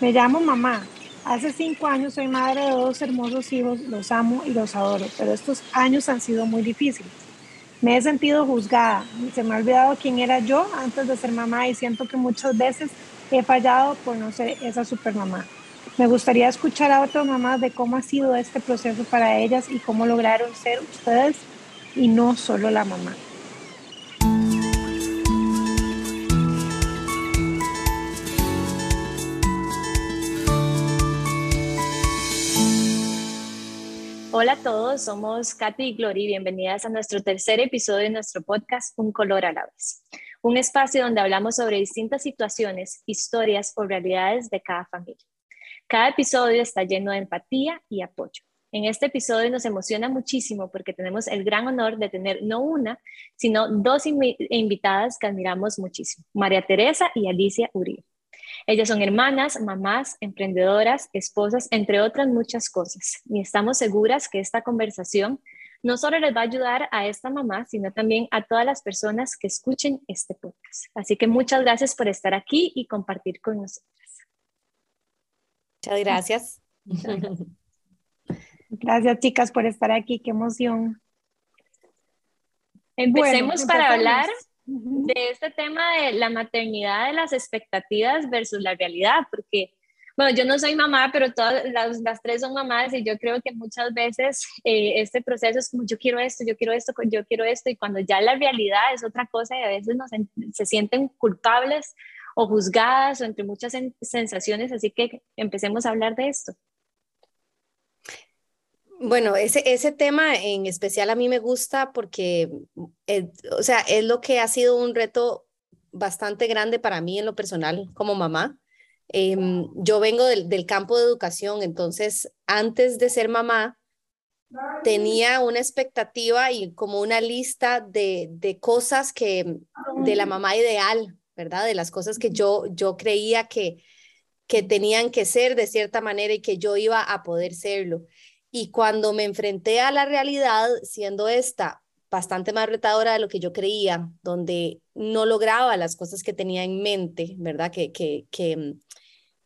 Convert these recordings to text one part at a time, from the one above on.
Me llamo mamá. Hace cinco años soy madre de dos hermosos hijos, los amo y los adoro, pero estos años han sido muy difíciles. Me he sentido juzgada, se me ha olvidado quién era yo antes de ser mamá y siento que muchas veces he fallado por no ser esa super mamá. Me gustaría escuchar a otras mamás de cómo ha sido este proceso para ellas y cómo lograron ser ustedes y no solo la mamá. Hola a todos, somos Katy y Glory. Bienvenidas a nuestro tercer episodio de nuestro podcast Un color a la vez. Un espacio donde hablamos sobre distintas situaciones, historias o realidades de cada familia. Cada episodio está lleno de empatía y apoyo. En este episodio nos emociona muchísimo porque tenemos el gran honor de tener no una, sino dos invitadas que admiramos muchísimo, María Teresa y Alicia Uribe. Ellas son hermanas, mamás, emprendedoras, esposas, entre otras muchas cosas. Y estamos seguras que esta conversación no solo les va a ayudar a esta mamá, sino también a todas las personas que escuchen este podcast. Así que muchas gracias por estar aquí y compartir con nosotras. Muchas gracias. Gracias, chicas, por estar aquí. Qué emoción. Empecemos para hablar de este tema de la maternidad, de las expectativas versus la realidad, porque, bueno, yo no soy mamá, pero todas las, las tres son mamás y yo creo que muchas veces eh, este proceso es como yo quiero esto, yo quiero esto, yo quiero esto, y cuando ya la realidad es otra cosa y a veces nos, se sienten culpables o juzgadas o entre muchas sensaciones, así que empecemos a hablar de esto. Bueno, ese, ese tema en especial a mí me gusta porque, eh, o sea, es lo que ha sido un reto bastante grande para mí en lo personal como mamá. Em, yo vengo del, del, campo de educación, entonces antes de ser mamá tenía una expectativa y como una lista de, de cosas que, de la mamá ideal, ¿verdad? De las cosas que yo, yo creía que, que tenían que ser de cierta manera y que yo iba a poder serlo. Y cuando me enfrenté a la realidad, siendo esta bastante más retadora de lo que yo creía, donde no lograba las cosas que tenía en mente, ¿verdad? Que, que, que mm,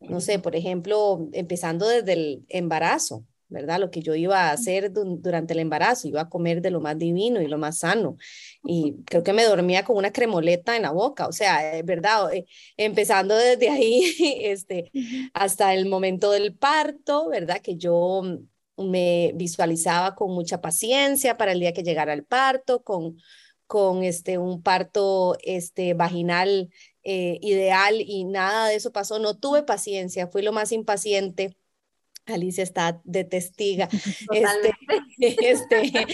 no sé, por ejemplo, empezando desde el embarazo, ¿verdad? Lo que yo iba a hacer durante el embarazo, iba a comer de lo más divino y lo más sano. Y creo que me dormía con una cremoleta en la boca, o sea, ¿verdad? Eh, empezando desde ahí este, hasta el momento del parto, ¿verdad? Que yo mm, me visualizaba con mucha paciencia para el día que llegara el parto, con, con este, un parto este, vaginal eh, ideal y nada de eso pasó. No tuve paciencia, fui lo más impaciente. Alicia está de testiga. Este, este,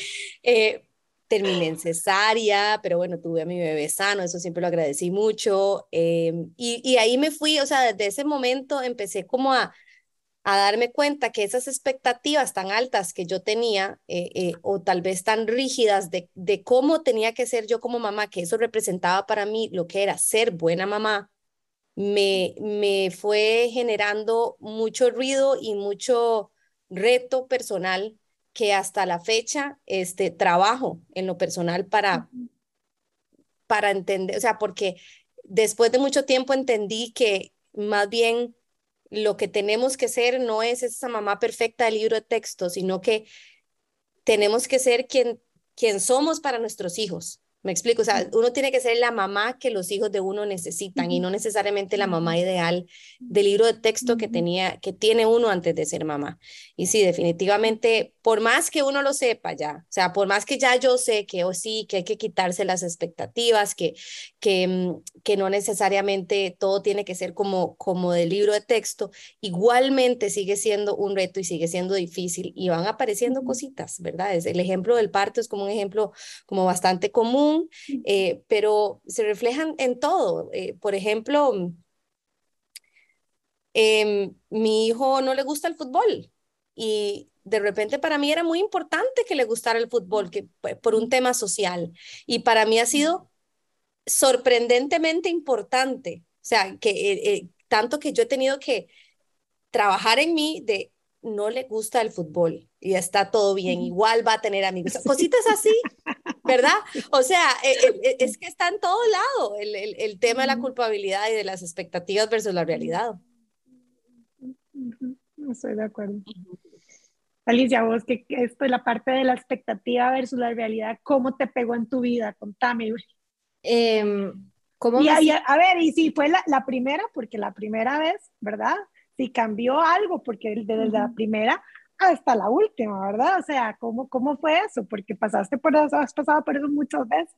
eh, terminé en cesárea, pero bueno, tuve a mi bebé sano, eso siempre lo agradecí mucho. Em, y, y ahí me fui, o sea, desde ese momento empecé como a, a darme cuenta que esas expectativas tan altas que yo tenía, eh, eh, o tal vez tan rígidas de, de cómo tenía que ser yo como mamá, que eso representaba para mí lo que era ser buena mamá, me, me fue generando mucho ruido y mucho reto personal que hasta la fecha este, trabajo en lo personal para, para entender, o sea, porque después de mucho tiempo entendí que más bien lo que tenemos que ser no es esa mamá perfecta del libro de texto, sino que tenemos que ser quien, quien somos para nuestros hijos. Me explico, o sea, uno tiene que ser la mamá que los hijos de uno necesitan y no necesariamente la mamá ideal del libro de texto que tenía, que tiene uno antes de ser mamá. Y sí, definitivamente, por más que uno lo sepa ya, o sea, por más que ya yo sé que o oh, sí, que hay que quitarse las expectativas, que, que, mm, que no necesariamente todo tiene que ser como, como del libro de texto, igualmente sigue siendo un reto y sigue siendo difícil y van apareciendo cositas, ¿verdad? Es, el ejemplo del parto es como un ejemplo como bastante común eh, pero se reflejan en todo. Eh, por ejemplo, eh, mi hijo no le gusta el fútbol y de repente para mí era muy importante que le gustara el fútbol que, por un tema social y para mí ha sido sorprendentemente importante. O sea, que eh, tanto que yo he tenido que trabajar en mí de no le gusta el fútbol y está todo bien, igual va a tener amigos, cositas así, ¿verdad? O sea, eh, eh, eh, es que está en todo lado el, el, el, tema de la culpabilidad y de las expectativas versus la realidad. estoy de acuerdo. Alicia, vos que esto es la parte de la expectativa versus la realidad, ¿cómo te pegó en tu vida? Contame. Eh, ¿cómo y, a, ver, y si fue la, la, primera, porque la primera vez, ¿verdad? Si cambió algo, porque desde la primera hasta la última, ¿verdad? O sea, ¿cómo, cómo fue eso? Porque pasaste por eso, has pasado por eso muchas veces.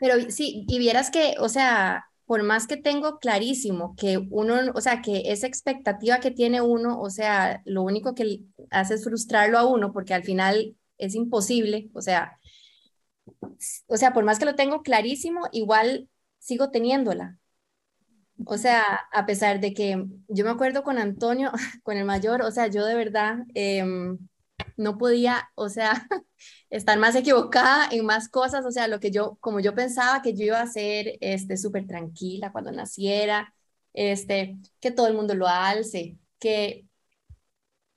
Pero sí, y vieras que, o sea, por más que tengo clarísimo que uno, o sea, que esa expectativa que tiene uno, o sea, lo único que hace es frustrarlo a uno porque al final es imposible, o sea, o sea, por más que lo tengo clarísimo, igual sigo teniéndola. O sea, a pesar de que yo me acuerdo con Antonio, con el mayor, o sea, yo de verdad em, no podía, o sea, estar más equivocada en más cosas, o sea, lo que yo, como yo pensaba que yo iba a ser, este, súper tranquila cuando naciera, este, que todo el mundo lo alce, que,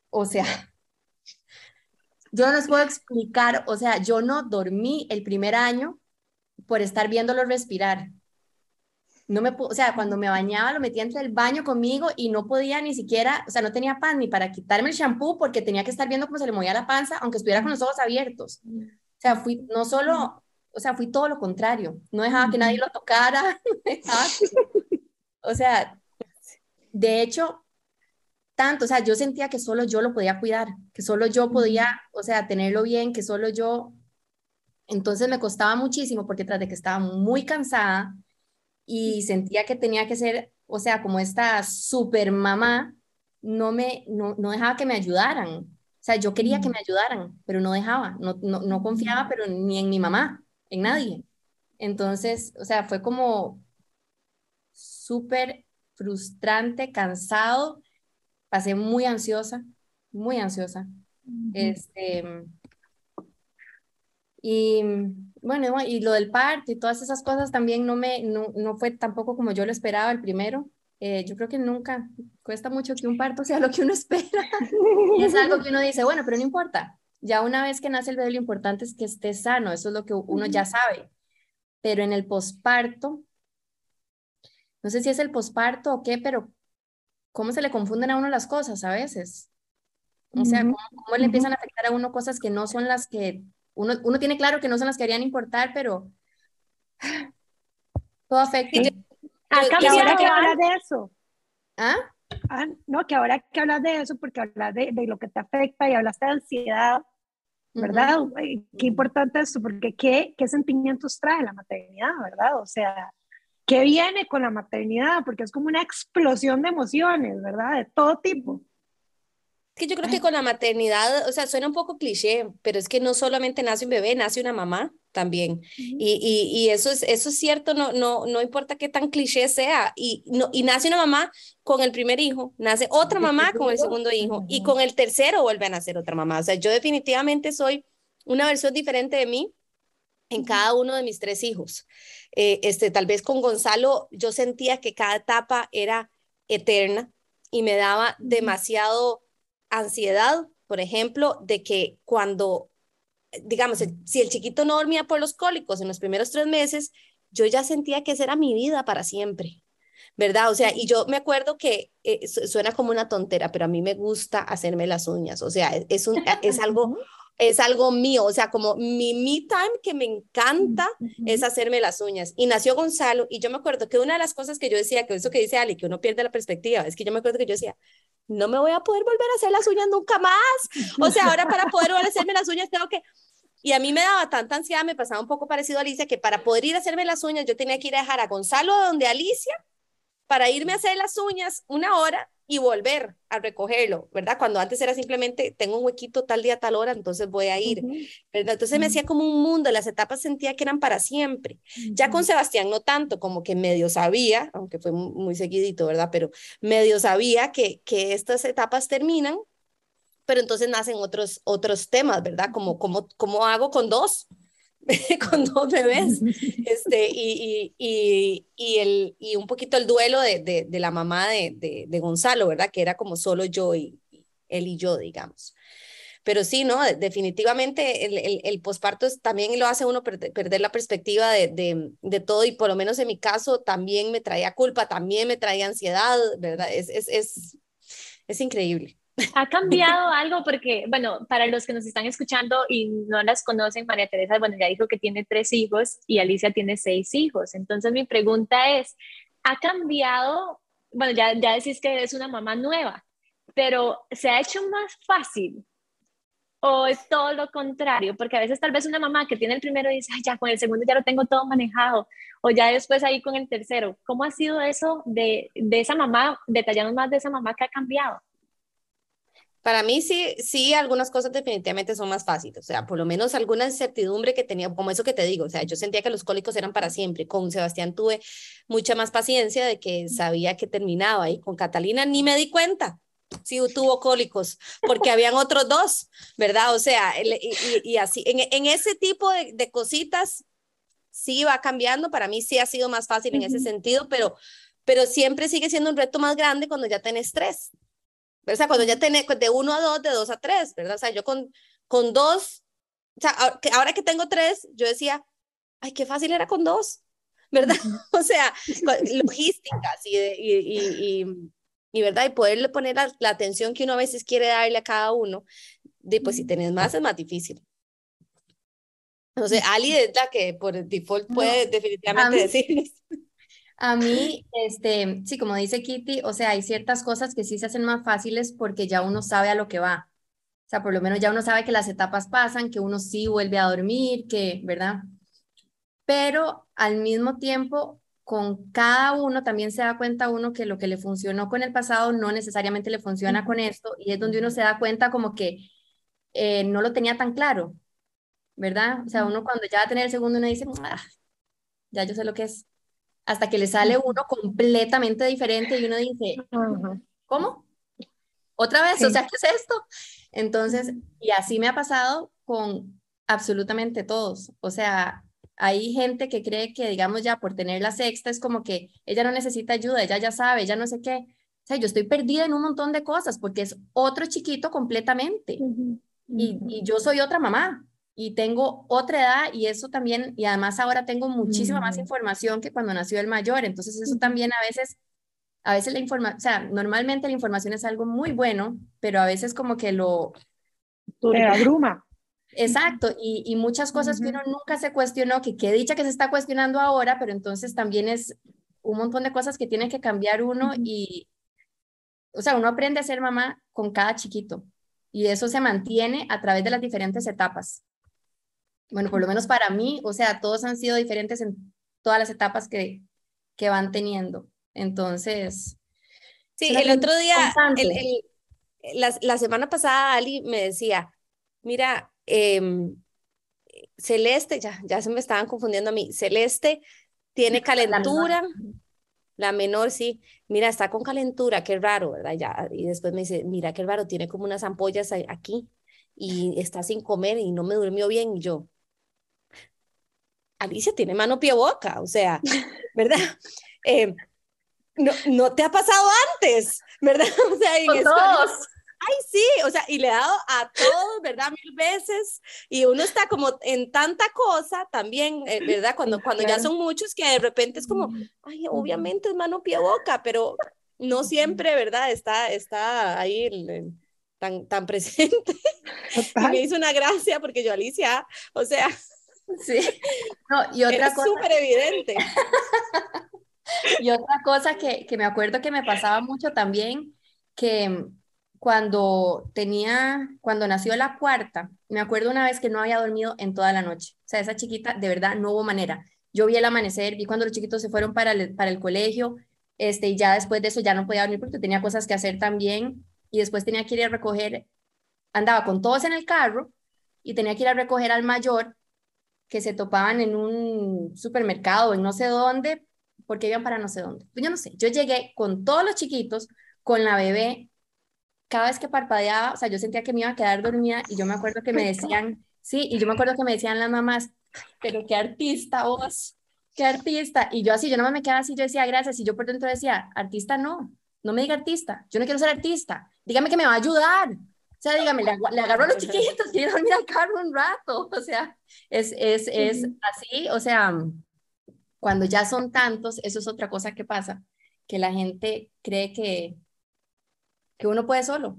o sea, yo no les puedo explicar, o sea, yo no dormí el primer año por estar viéndolo respirar no me, o sea, cuando me bañaba lo metía entre el baño conmigo y no podía ni siquiera, o sea, no tenía pan ni para quitarme el shampoo porque tenía que estar viendo cómo se le movía la panza, aunque estuviera con los ojos abiertos. O sea, fui no solo, o sea, fui todo lo contrario. No dejaba que nadie lo tocara. o sea, de hecho, tanto, o sea, yo sentía que solo yo lo podía cuidar, que solo yo podía, o sea, tenerlo bien, que solo yo. Entonces me costaba muchísimo porque tras de que estaba muy cansada, y sentía que tenía que ser, o sea, como esta super mamá, no me, no, no dejaba que me ayudaran. O sea, yo quería que me ayudaran, pero no dejaba, no, no, no confiaba, pero ni en mi mamá, en nadie. Entonces, o sea, fue como súper frustrante, cansado, pasé muy ansiosa, muy ansiosa. Este, y bueno, y lo del parto y todas esas cosas también no, me, no, no fue tampoco como yo lo esperaba el primero. Eh, yo creo que nunca cuesta mucho que un parto sea lo que uno espera. y es algo que uno dice, bueno, pero no importa. Ya una vez que nace el bebé, lo importante es que esté sano, eso es lo que uno ya sabe. Pero en el posparto, no sé si es el posparto o qué, pero cómo se le confunden a uno las cosas a veces. O sea, cómo, cómo le empiezan a afectar a uno cosas que no son las que uno, uno tiene claro que no son las que harían importar, pero todo afecta. Acá que ahora que hablas de eso. ¿Ah? ¿Ah? no, que ahora que hablas de eso, porque hablas de, de, lo que te afecta y hablaste de ansiedad, ¿verdad? Qué importante esto, porque qué, qué sentimientos trae la maternidad, ¿verdad? O sea, ¿qué viene con la maternidad? Porque es como una explosión de emociones, ¿verdad? De todo tipo que yo creo que con la maternidad, o sea, suena un poco cliché, pero es que no solamente nace un bebé, nace una mamá también. y, y, y, eso, es, eso es cierto, no, no, no importa qué tan cliché sea. Y, no, y nace una mamá con el primer hijo, nace otra mamá con el segundo hijo, y con el tercero vuelve a nacer otra mamá. O sea, yo definitivamente soy una versión diferente de mí en cada uno de mis tres hijos. Eh, este, tal vez con Gonzalo yo sentía que cada etapa era eterna y me daba demasiado ansiedad, por ejemplo, de que cuando, digamos, si el chiquito no dormía por los cólicos en los primeros tres meses, yo ya sentía que esa era mi vida para siempre. ¿verdad? O sea, y yo me acuerdo que eh, suena como una tontera, pero a mí me gusta hacerme las uñas, o sea, es, un, es algo es algo mío, o sea, como mi me time que me encanta es hacerme las uñas. Y nació Gonzalo y yo me acuerdo que una de las cosas que yo decía, que eso que dice Ali, que uno pierde la perspectiva, es que yo me acuerdo que yo decía, no me voy a poder volver a hacer las uñas nunca más. O sea, ahora para poder volver a hacerme las uñas tengo que... Y a mí me daba tanta ansiedad, me pasaba un poco parecido a Alicia, que para poder ir a hacerme las uñas yo tenía que ir a dejar a Gonzalo donde Alicia para irme a hacer las uñas una hora y volver a recogerlo, ¿verdad? Cuando antes era simplemente, tengo un huequito tal día, tal hora, entonces voy a ir, ¿verdad? Entonces me hacía como un mundo, las etapas sentía que eran para siempre. Ya con Sebastián no tanto, como que medio sabía, aunque fue muy seguidito, ¿verdad? Pero medio sabía que, que estas etapas terminan, pero entonces nacen otros, otros temas, ¿verdad? Como, como, ¿cómo hago con dos? con dos bebés, este, y, y, y, el, y un poquito el duelo de, de, la mamá de, de, Gonzalo, ¿verdad? Que era como solo yo y él y yo, digamos. Pero sí, ¿no? Definitivamente el, el, el posparto también lo hace uno perder, perder la perspectiva de, de, todo y por lo menos en mi caso también me traía culpa, también me traía ansiedad, ¿verdad? Es, es, es, es increíble. ¿Ha cambiado algo? Porque, bueno, para los que nos están escuchando y no las conocen, María Teresa, bueno, ya dijo que tiene tres hijos y Alicia tiene seis hijos. Entonces mi pregunta es, ¿ha cambiado? Bueno, ya, ya decís que es una mamá nueva, pero ¿se ha hecho más fácil o es todo lo contrario, porque a veces tal vez una mamá que tiene el primero dice, ya con el segundo ya lo tengo todo manejado, o ya después ahí con el tercero. ¿Cómo ha sido eso de, de esa mamá, detallando más de esa mamá que ha cambiado? Para mí sí, sí, algunas cosas definitivamente son más fáciles, o sea, por lo menos alguna incertidumbre que tenía, como eso que te digo, o sea, yo sentía que los cólicos eran para siempre, con Sebastián tuve mucha más paciencia de que sabía que terminaba y con Catalina ni me di cuenta, sí tuvo cólicos, porque habían otros dos, ¿verdad? O sea, y, así, en, ese tipo de, cositas sí va cambiando, para mí sí ha sido más fácil en ese sentido, pero, pero siempre sigue siendo un reto más grande cuando ya tenés tres, O sea, cuando ya tenés de uno a dos, de dos a tres, ¿verdad? O sea, yo con, con dos, o sea, ahora que tengo tres, yo decía, ay, qué fácil era con dos, ¿verdad? O sea, logísticas y, y, y y verdad, y poderle poner la, atención que uno a veces quiere darle a cada uno, de, pues si tenés más es más difícil. No sé, Ali es la que por default puede definitivamente decir. A mí, este, sí, como dice Kitty, o sea, hay ciertas cosas que sí se hacen más fáciles porque ya uno sabe a lo que va. O sea, por lo menos ya uno sabe que las etapas pasan, que uno sí vuelve a dormir, que, ¿verdad? Pero al mismo tiempo, con cada uno también se da cuenta uno que lo que le funcionó con el pasado no necesariamente le funciona con esto y es donde uno se da cuenta como que eh, no lo tenía tan claro, ¿verdad? O sea, uno cuando ya va a tener el segundo uno dice, ah, ya yo sé lo que es, hasta que le sale uno completamente diferente y uno dice, ¿cómo? ¿Otra vez? O sea, ¿qué es esto? Entonces, y así me ha pasado con absolutamente todos. O sea, hay gente que cree que, digamos, ya por tener la sexta es como que ella no necesita ayuda, ella ya sabe, ella no sé qué. O sea, yo estoy perdida en un montón de cosas porque es otro chiquito completamente. y, yo soy otra mamá y tengo otra edad y eso también, y además ahora tengo muchísima más información que cuando nació el mayor. Entonces eso también a veces, a veces la información, o sea, normalmente la información es algo muy bueno, pero a veces como que lo... Te abruma. Exacto, y, muchas cosas que uno nunca se cuestionó, que qué dicha que se está cuestionando ahora, pero entonces también es un montón de cosas que tiene que cambiar uno y, o sea, uno aprende a ser mamá con cada chiquito y eso se mantiene a través de las diferentes etapas. Bueno, por lo menos para mí, o sea, todos han sido diferentes en todas las etapas que, que van teniendo. Entonces... Sí, el otro día, la, la semana pasada Ali me decía, mira, Em, Celeste, ya, ya se me estaban confundiendo a mí, Celeste tiene calentura, la menor, sí, mira, está con calentura, qué raro, ¿verdad? Ya, y después me dice, mira, qué raro, tiene como unas ampollas aquí y está sin comer y no me durmió bien y yo, Alicia tiene mano, pie, boca, o sea, ¿verdad? Em, no, no te ha pasado antes, ¿verdad? O sea, en todos ay, sí, o sea, y le he dado a todos, ¿verdad? Mil veces, y uno está como en tanta cosa también, eh, ¿verdad? Cuando, cuando ya son muchos que de repente es como, ay, obviamente es mano, pie, boca, pero no siempre, ¿verdad? Está, está ahí tan, tan presente. Y me hizo una gracia porque yo, Alicia, o sea, sí. No, y otra cosa. súper evidente. y otra cosa que, que me acuerdo que me pasaba mucho también, que cuando tenía, cuando nació la cuarta, me acuerdo una vez que no había dormido en toda la noche. O sea, esa chiquita, de verdad, no hubo manera. Yo vi el amanecer, vi cuando los chiquitos se fueron para el, para el colegio, este, y ya después de eso ya no podía dormir porque tenía cosas que hacer también, y después tenía que ir a recoger, andaba con todos en el carro, y tenía que ir a recoger al mayor, que se topaban en un supermercado, en no sé dónde, porque iban para no sé dónde. Pues yo no sé, yo llegué con todos los chiquitos, con la bebé, cada vez que parpadeaba, o sea, yo sentía que me iba a quedar dormida y yo me acuerdo que me decían, sí, y yo me acuerdo que me decían las mamás, pero qué artista vos, qué artista. Y yo así, yo no me quedaba así, yo decía gracias, y yo por dentro decía, artista no, no me diga artista, yo no quiero ser artista, dígame que me va a ayudar. O sea, dígame, le, agarro a los chiquitos, quiero dormir al carro un rato. O sea, es, es, es así, o sea, cuando ya son tantos, eso es otra cosa que pasa, que la gente cree que, que uno puede solo.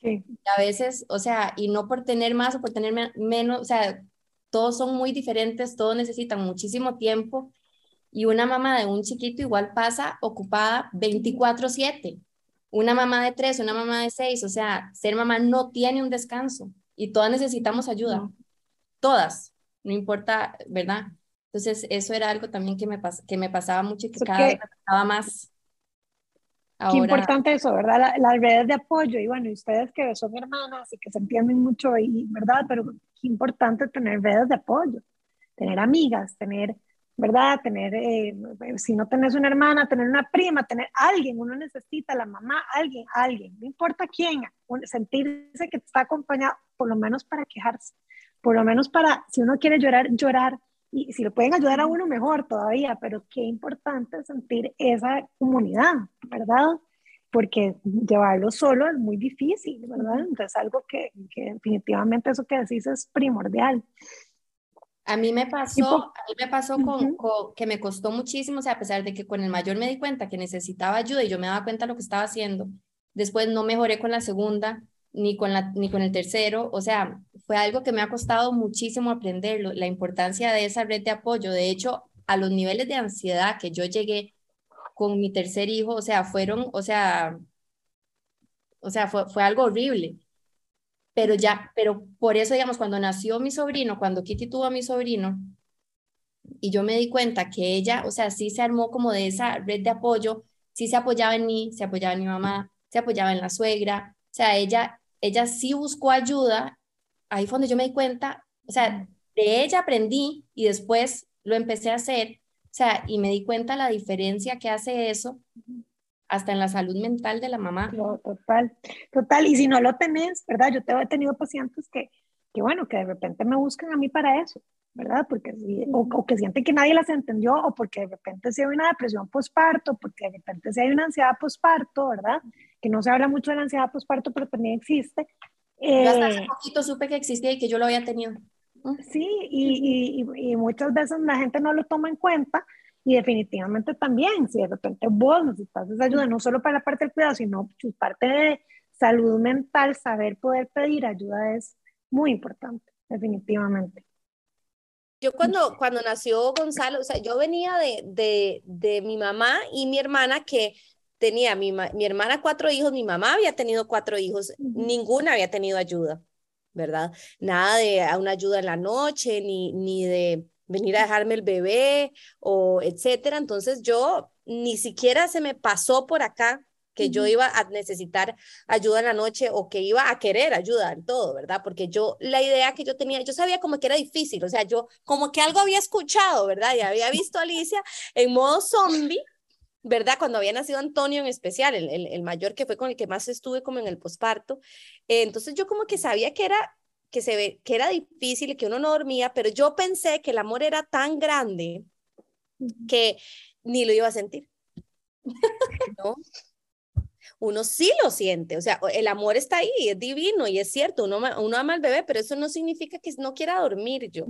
Sí. a veces, o sea, y no por tener más o por tener menos, o sea, todos son muy diferentes, todos necesitan muchísimo tiempo y una mamá de un chiquito igual pasa ocupada 24/7. Una mamá de tres, una mamá de seis, o sea, ser mamá no tiene un descanso y todas necesitamos ayuda. Todas, no importa, ¿verdad? Entonces, eso era algo también que me, que me pasaba mucho y que cada vez me pasaba más. Qué importante eso, ¿verdad? las redes de apoyo y bueno, y ustedes que son hermanas y que se entienden mucho, y, ¿verdad? Pero qué importante tener redes de apoyo, tener amigas, tener, ¿verdad? Tener, eh, si no tenés una hermana, tener una prima, tener alguien, uno necesita, la mamá, alguien, alguien, no importa quién, sentirse que está acompañado, por lo menos para quejarse, por lo menos para, si uno quiere llorar, llorar, y si le pueden ayudar a uno mejor todavía, pero qué importante sentir esa comunidad, ¿verdad? Porque llevarlo solo es muy difícil, ¿verdad? Entonces algo que, que definitivamente eso que decís es primordial. A mí me pasó, a mí me pasó con, que me costó muchísimo, o sea, a pesar de que con el mayor me di cuenta que necesitaba ayuda y yo me daba cuenta de lo que estaba haciendo, después no mejoré con la segunda, ni con, la, ni con el tercero, o sea, fue algo que me ha costado muchísimo aprenderlo, la importancia de esa red de apoyo. De hecho, a los niveles de ansiedad que yo llegué con mi tercer hijo, o sea, fueron, o sea, o sea, fue, fue algo horrible. Pero ya, pero por eso, digamos, cuando nació mi sobrino, cuando Kitty tuvo a mi sobrino, y yo me di cuenta que ella, o sea, sí se armó como de esa red de apoyo, sí se apoyaba en mí, se apoyaba en mi mamá, se apoyaba en la suegra, o sea, ella, ella sí buscó ayuda ahí fue donde yo me di cuenta, o sea, de ella aprendí y después lo empecé a hacer, o sea, y me di cuenta la diferencia que hace eso hasta en la salud mental de la mamá. total, total. Y si no lo tenés, ¿verdad? Yo he tenido pacientes que, que, bueno, que de repente me buscan a mí para eso, ¿verdad? Porque, o, que sienten que nadie las entendió, o porque de repente si hay una depresión postparto, porque de repente si hay una ansiedad postparto, ¿verdad? Que no se habla mucho de la ansiedad postparto, pero también existe. Eh, hasta hace poquito supe que existía y que yo lo había tenido. Sí, y, y, y, muchas veces la gente no lo toma en cuenta y definitivamente también, si de repente vos necesitas esa ayuda, no solo para la parte del cuidado, sino su parte de salud mental, saber poder pedir ayuda es muy importante, definitivamente. Yo cuando, cuando nació Gonzalo, o sea, yo venía de, de, de mi mamá y mi hermana que tenía mi, mi hermana cuatro hijos, mi mamá había tenido cuatro hijos, ninguna había tenido ayuda, ¿verdad? Nada de una ayuda en la noche, ni, ni de venir a dejarme el bebé o etcétera. Entonces yo ni siquiera se me pasó por acá que yo iba a necesitar ayuda en la noche o que iba a querer ayuda en todo, ¿verdad? Porque yo, la idea que yo tenía, yo sabía como que era difícil, o sea, yo como que algo había escuchado, ¿verdad? Y había visto a Alicia en modo zombie ¿verdad? Cuando había nacido Antonio en especial, el, el, mayor que fue con el que más estuve como en el posparto, eh, entonces yo como que sabía que era, que, se ve, que era difícil y que uno no dormía, pero yo pensé que el amor era tan grande que ni lo iba a sentir. ¿No? Uno sí lo siente, o sea, el amor está ahí, es divino y es cierto, uno, uno ama al bebé, pero eso no significa que no quiera dormir yo,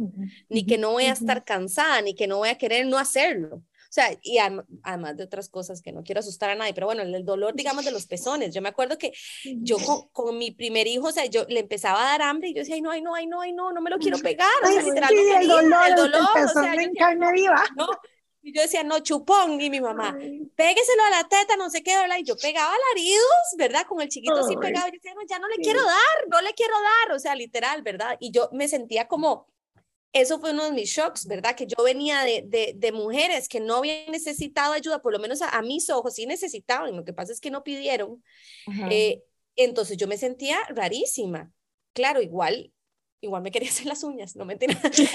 ni que no voy a estar cansada, ni que no voy a querer no hacerlo. O sea, y además de otras cosas que no quiero asustar a nadie, pero bueno, el dolor, digamos, de los pezones. Yo me acuerdo que yo con, mi primer hijo, o sea, yo le empezaba a dar hambre y yo decía, ay, no, ay, no, ay, no, ay, no, no me lo quiero pegar. O sea, literalmente. el dolor, el dolor, o sea, yo, carne viva. No, y yo decía, no, chupón, y mi mamá, pégueselo a la teta, no sé qué, ¿verdad? Y yo pegaba alaridos, ¿verdad? Con el chiquito así pegado, yo decía, no, ya no le quiero dar, no le quiero dar, o sea, literal, ¿verdad? Y yo me sentía como, eso fue uno de mis shocks, ¿verdad? Que yo venía de, de, mujeres que no habían necesitado ayuda, por lo menos a, mis ojos sí necesitaban, lo que pasa es que no pidieron. Eh, entonces yo me sentía rarísima. Claro, igual, igual me quería hacer las uñas, no me entonces,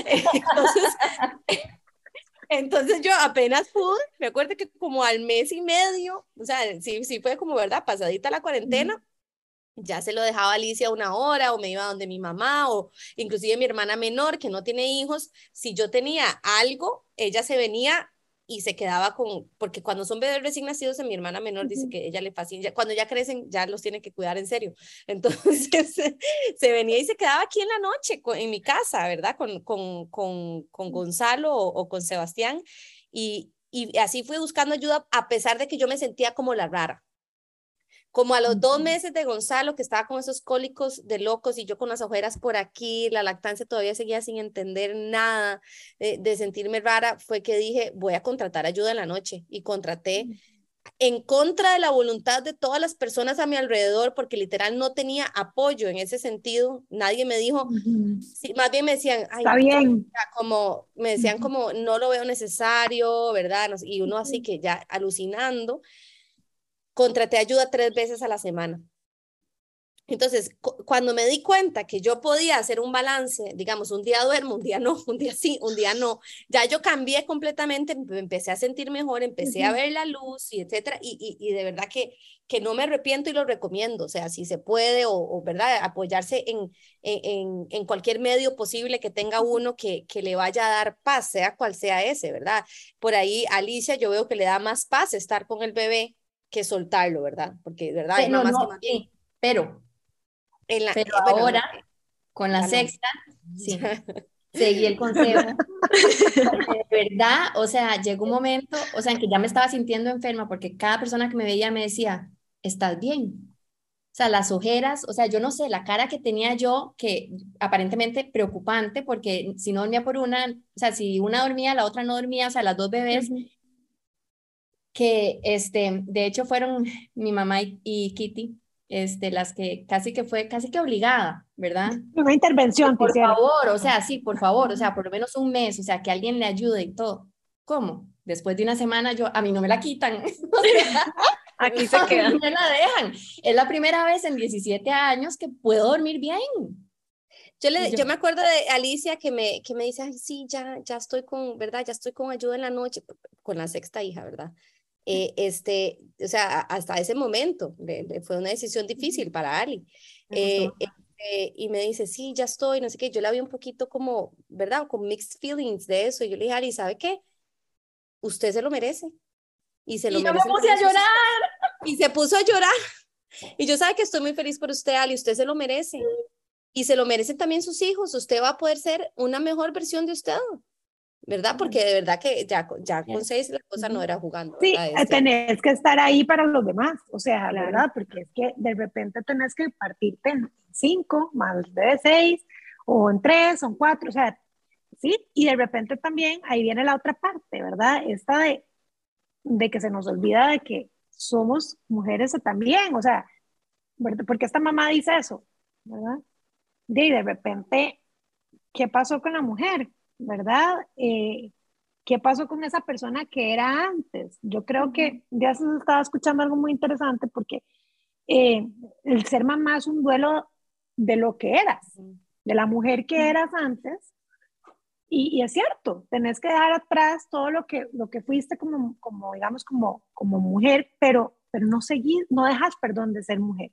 entonces yo apenas pude, me acuerdo que como al mes y medio, o sea, sí, sí fue como, ¿verdad? Pasadita la cuarentena ya se lo dejaba Alicia una hora o me iba donde mi mamá o inclusive mi hermana menor que no tiene hijos, si yo tenía algo, ella se venía y se quedaba con, porque cuando son bebés recién nacidos, mi hermana menor dice que ella le fascina, cuando ya crecen ya los tiene que cuidar en serio. Entonces se venía y se quedaba aquí en la noche en mi casa, ¿verdad? Con, con, con, con Gonzalo o, o, con Sebastián y, y así fui buscando ayuda a pesar de que yo me sentía como la rara Como a los dos meses de Gonzalo, que estaba con esos cólicos de locos y yo con las ojeras por aquí, la lactancia todavía seguía sin entender nada, de, de sentirme rara, fue que dije, voy a contratar ayuda en la noche y contraté en contra de la voluntad de todas las personas a mi alrededor, porque literal no tenía apoyo en ese sentido. Nadie me dijo, más bien me decían, está bien. Como me decían como no lo veo necesario, ¿verdad? Y uno así que ya alucinando. Contraté ayuda tres veces a la semana. Entonces, cuando me di cuenta que yo podía hacer un balance, digamos, un día duermo, un día no, un día sí, un día no, ya yo cambié completamente, me empecé a sentir mejor, empecé a ver la luz y etcétera, y, y, de verdad que, que no me arrepiento y lo recomiendo, o sea, si se puede, o, verdad, apoyarse en, en, en, cualquier medio posible que tenga uno que, que le vaya a dar paz, sea cual sea ese, ¿verdad? Por ahí, Alicia, yo veo que le da más paz estar con el bebé que soltarlo, ¿verdad? Porque, ¿verdad? Pero, no, no, pero pero ahora, con la sexta, sí, seguí el consejo. de verdad, o sea, llegó un momento, o sea, en que ya me estaba sintiendo enferma porque cada persona que me veía me decía, ¿estás bien? O sea, las ojeras, o sea, yo no sé, la cara que tenía yo, que aparentemente preocupante, porque si no dormía por una, o sea, si una dormía, la otra no dormía, o sea, las dos bebés, que, este, de hecho fueron mi mamá y Kitty, este, las que casi que fue casi que obligada, ¿verdad? Una intervención. Por favor, o sea, sí, por favor, o sea, por lo menos un mes, o sea, que alguien le ayude y todo. ¿Cómo? Después de una semana yo, a mí no me la quitan. Aquí se queda. Me la dejan. Es la primera vez en 17 años que puedo dormir bien. Yo, le, yo, me acuerdo de Alicia que me, que me dice, Ay, sí, ya, ya estoy con, ¿verdad? Ya estoy con ayuda en la noche, con la sexta hija, ¿verdad? Eh, este, o sea, hasta ese momento fue una decisión difícil para Ali. Eh, este, y me dice, sí, ya estoy, no sé qué. Yo la vi un poquito como, ¿verdad? Con mixed feelings de eso. Y yo le dije, Ali, ¿sabe qué? Usted se lo merece. Y se lo y merece. me puse a llorar. Y se puso a llorar. Y yo sabe que estoy muy feliz por usted, Ali. Usted se lo merece. Y se lo merecen también sus hijos. Usted va a poder ser una mejor versión de usted. ¿Verdad? Porque de verdad que ya, ya con seis la cosa no era jugando. Sí, este tenés que estar ahí para los demás, o sea, la verdad, porque es que de repente tenés que partirte en cinco, más de seis, o en tres, o en cuatro, o sea, sí, y de repente también ahí viene la otra parte, ¿verdad? Esta de, de que se nos olvida de que somos mujeres también, o sea, porque esta mamá dice eso, ¿verdad? Y de repente, ¿qué pasó con la mujer? ¿Verdad? Eh, ¿Qué pasó con esa persona que era antes? Yo creo que ya se estaba escuchando algo muy interesante porque eh, el ser mamá es un duelo de lo que eras, de la mujer que eras antes. Y, es cierto, tenés que dejar atrás todo lo que, lo que fuiste como, como digamos, como, como mujer, pero, pero no seguir, no dejas, perdón, de ser mujer.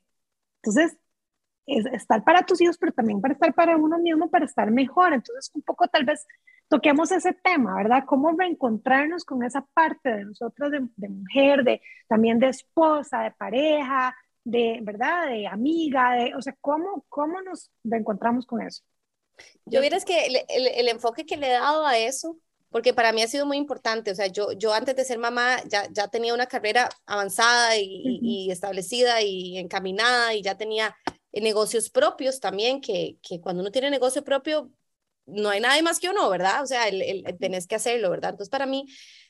Entonces, es estar para tus hijos, pero también para estar para uno mismo, para estar mejor. Entonces, un poco tal vez toquemos ese tema, ¿verdad? Cómo reencontrarnos con esa parte de nosotros, de, mujer, de también de esposa, de pareja, de, ¿verdad? De amiga, de, o sea, ¿cómo, cómo nos reencontramos con eso? Yo es que el, el, enfoque que le he dado a eso, porque para mí ha sido muy importante, o sea, yo, yo antes de ser mamá ya, ya tenía una carrera avanzada y, y establecida y encaminada y ya tenía negocios propios también, que, que cuando uno tiene negocio propio, no hay nadie más que uno, ¿verdad? O sea, el, el, tenés que hacerlo, ¿verdad? Entonces, para mí,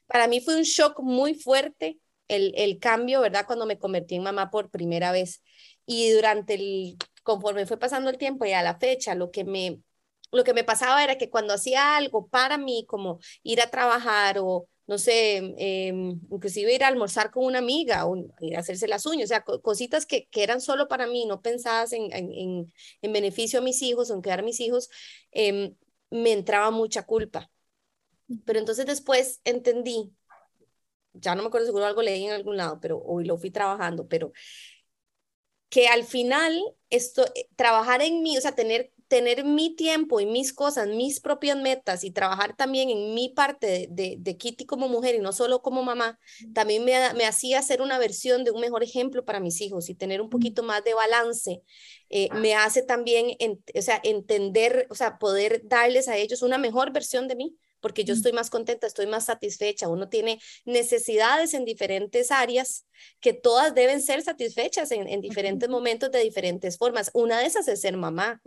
para mí fue un shock muy fuerte el, el cambio, ¿verdad? Cuando me convertí en mamá por primera vez. Y durante el, conforme fue pasando el tiempo y a la fecha, lo que me, lo que me pasaba era que cuando hacía algo para mí, como ir a trabajar o no sé, eh, inclusive ir a almorzar con una amiga o ir a hacerse las uñas, o sea, cositas que, que, eran solo para mí, no pensadas en, en, en, beneficio a mis hijos o en quedar a mis hijos, eh, me entraba mucha culpa. Pero entonces después entendí, ya no me acuerdo seguro algo leí en algún lado, pero hoy lo fui trabajando, pero que al final esto, eh, trabajar en mí, o sea, tener tener mi tiempo y mis cosas, mis propias metas y trabajar también en mi parte de, de, Kitty como mujer y no solo como mamá, también me, me, hacía ser una versión de un mejor ejemplo para mis hijos y tener un poquito más de balance. Eh, me hace también, o sea, entender, o sea, poder darles a ellos una mejor versión de mí, porque yo estoy más contenta, estoy más satisfecha. Uno tiene necesidades en diferentes áreas que todas deben ser satisfechas en, en diferentes momentos de diferentes formas. Una de esas es ser mamá.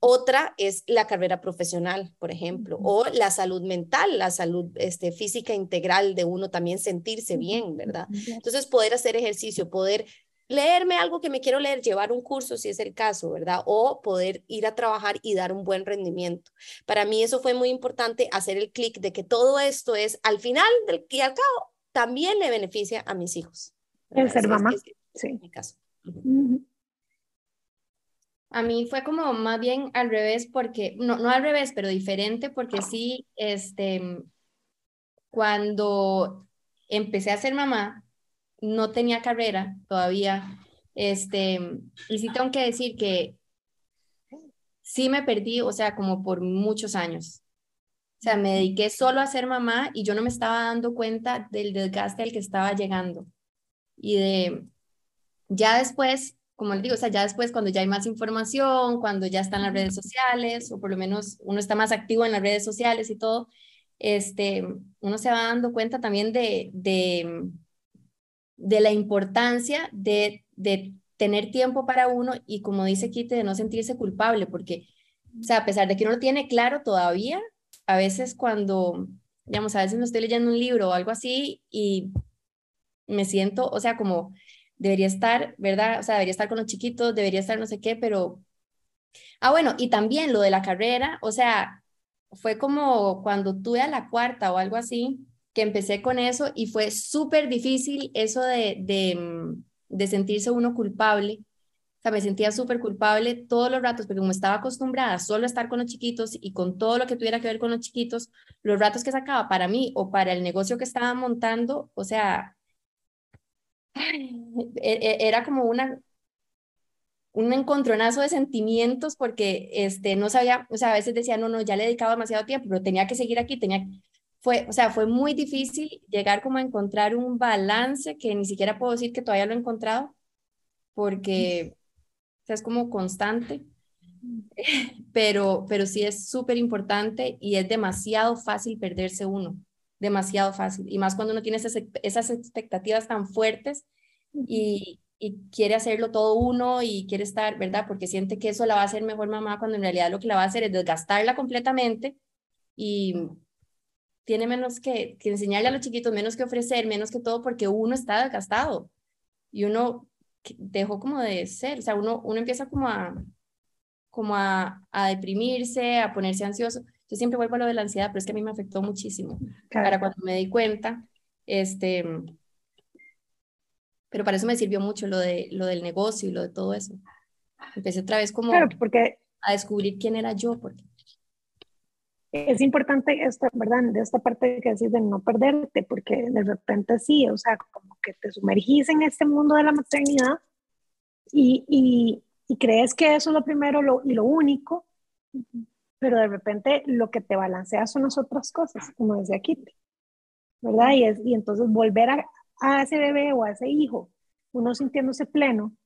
Otra es la carrera profesional, por ejemplo, o la salud mental, la salud este, física integral de uno también sentirse bien, ¿verdad? Entonces, poder hacer ejercicio, poder leerme algo que me quiero leer, llevar un curso si es el caso, ¿verdad? O poder ir a trabajar y dar un buen rendimiento. Para mí eso fue muy importante, hacer el clic de que todo esto es, al final del y al cabo, también le beneficia a mis hijos. El ser mamá. sí. En mi caso. A mí fue como más bien al revés, porque, no, no al revés, pero diferente, porque sí, este, cuando empecé a ser mamá, no tenía carrera todavía, este, y sí tengo que decir que sí me perdí, o sea, como por muchos años. O sea, me dediqué solo a ser mamá y yo no me estaba dando cuenta del desgaste al que estaba llegando. Y de, ya después como les digo, o sea, ya después cuando ya hay más información, cuando ya están las redes sociales, o por lo menos uno está más activo en las redes sociales y todo, este, uno se va dando cuenta también de, de, de la importancia de, de tener tiempo para uno y como dice Kite, de no sentirse culpable, porque, o sea, a pesar de que uno lo tiene claro todavía, a veces cuando, digamos, a veces me estoy leyendo un libro o algo así y me siento, o sea, como debería estar, ¿verdad? O sea, debería estar con los chiquitos, debería estar no sé qué, pero... Ah, bueno, y también lo de la carrera, o sea, fue como cuando tuve a la cuarta o algo así, que empecé con eso y fue súper difícil eso de, de, mm, de, sentirse uno culpable. O sea, me sentía súper culpable todos los ratos, porque como estaba acostumbrada solo a estar con los chiquitos y con todo lo que tuviera que ver con los chiquitos, los ratos que sacaba para mí o para el negocio que estaba montando, o sea, era como una, un encontronazo de sentimientos porque este, no sabía, o sea, a veces decía, no, no, ya le he dedicado demasiado tiempo, pero tenía que seguir aquí, tenía, fue, o sea, fue muy difícil llegar como a encontrar un balance que ni siquiera puedo decir que todavía lo he encontrado, porque o sea, es como constante, pero, pero sí es súper importante y es demasiado fácil perderse uno demasiado fácil. Y más cuando uno tiene esas, esas expectativas tan fuertes y, y, quiere hacerlo todo uno y quiere estar, ¿verdad? Porque siente que eso la va a hacer mejor mamá cuando en realidad lo que la va a hacer es desgastarla completamente y tiene menos que, que enseñarle a los chiquitos, menos que ofrecer, menos que todo, porque uno está desgastado y uno dejó como de ser, o sea, uno, uno empieza como a, como a, a deprimirse, a ponerse ansioso. Yo siempre vuelvo a lo de la ansiedad, pero es que a mí me afectó muchísimo. Para cuando me di cuenta, este, pero para eso me sirvió mucho lo, de, lo del negocio y lo de todo eso. Empecé otra vez como porque a descubrir quién era yo. Porque... Es importante, esta, ¿verdad? De esta parte que decís de no perderte, porque de repente sí, o sea, como que te sumergís en este mundo de la maternidad y, y, y crees que eso es lo primero lo, y lo único, pero de repente lo que te balancea son las otras cosas, como decía Kitty, ¿verdad? Y, es, y entonces volver a, a ese bebé o a ese hijo, uno sintiéndose pleno,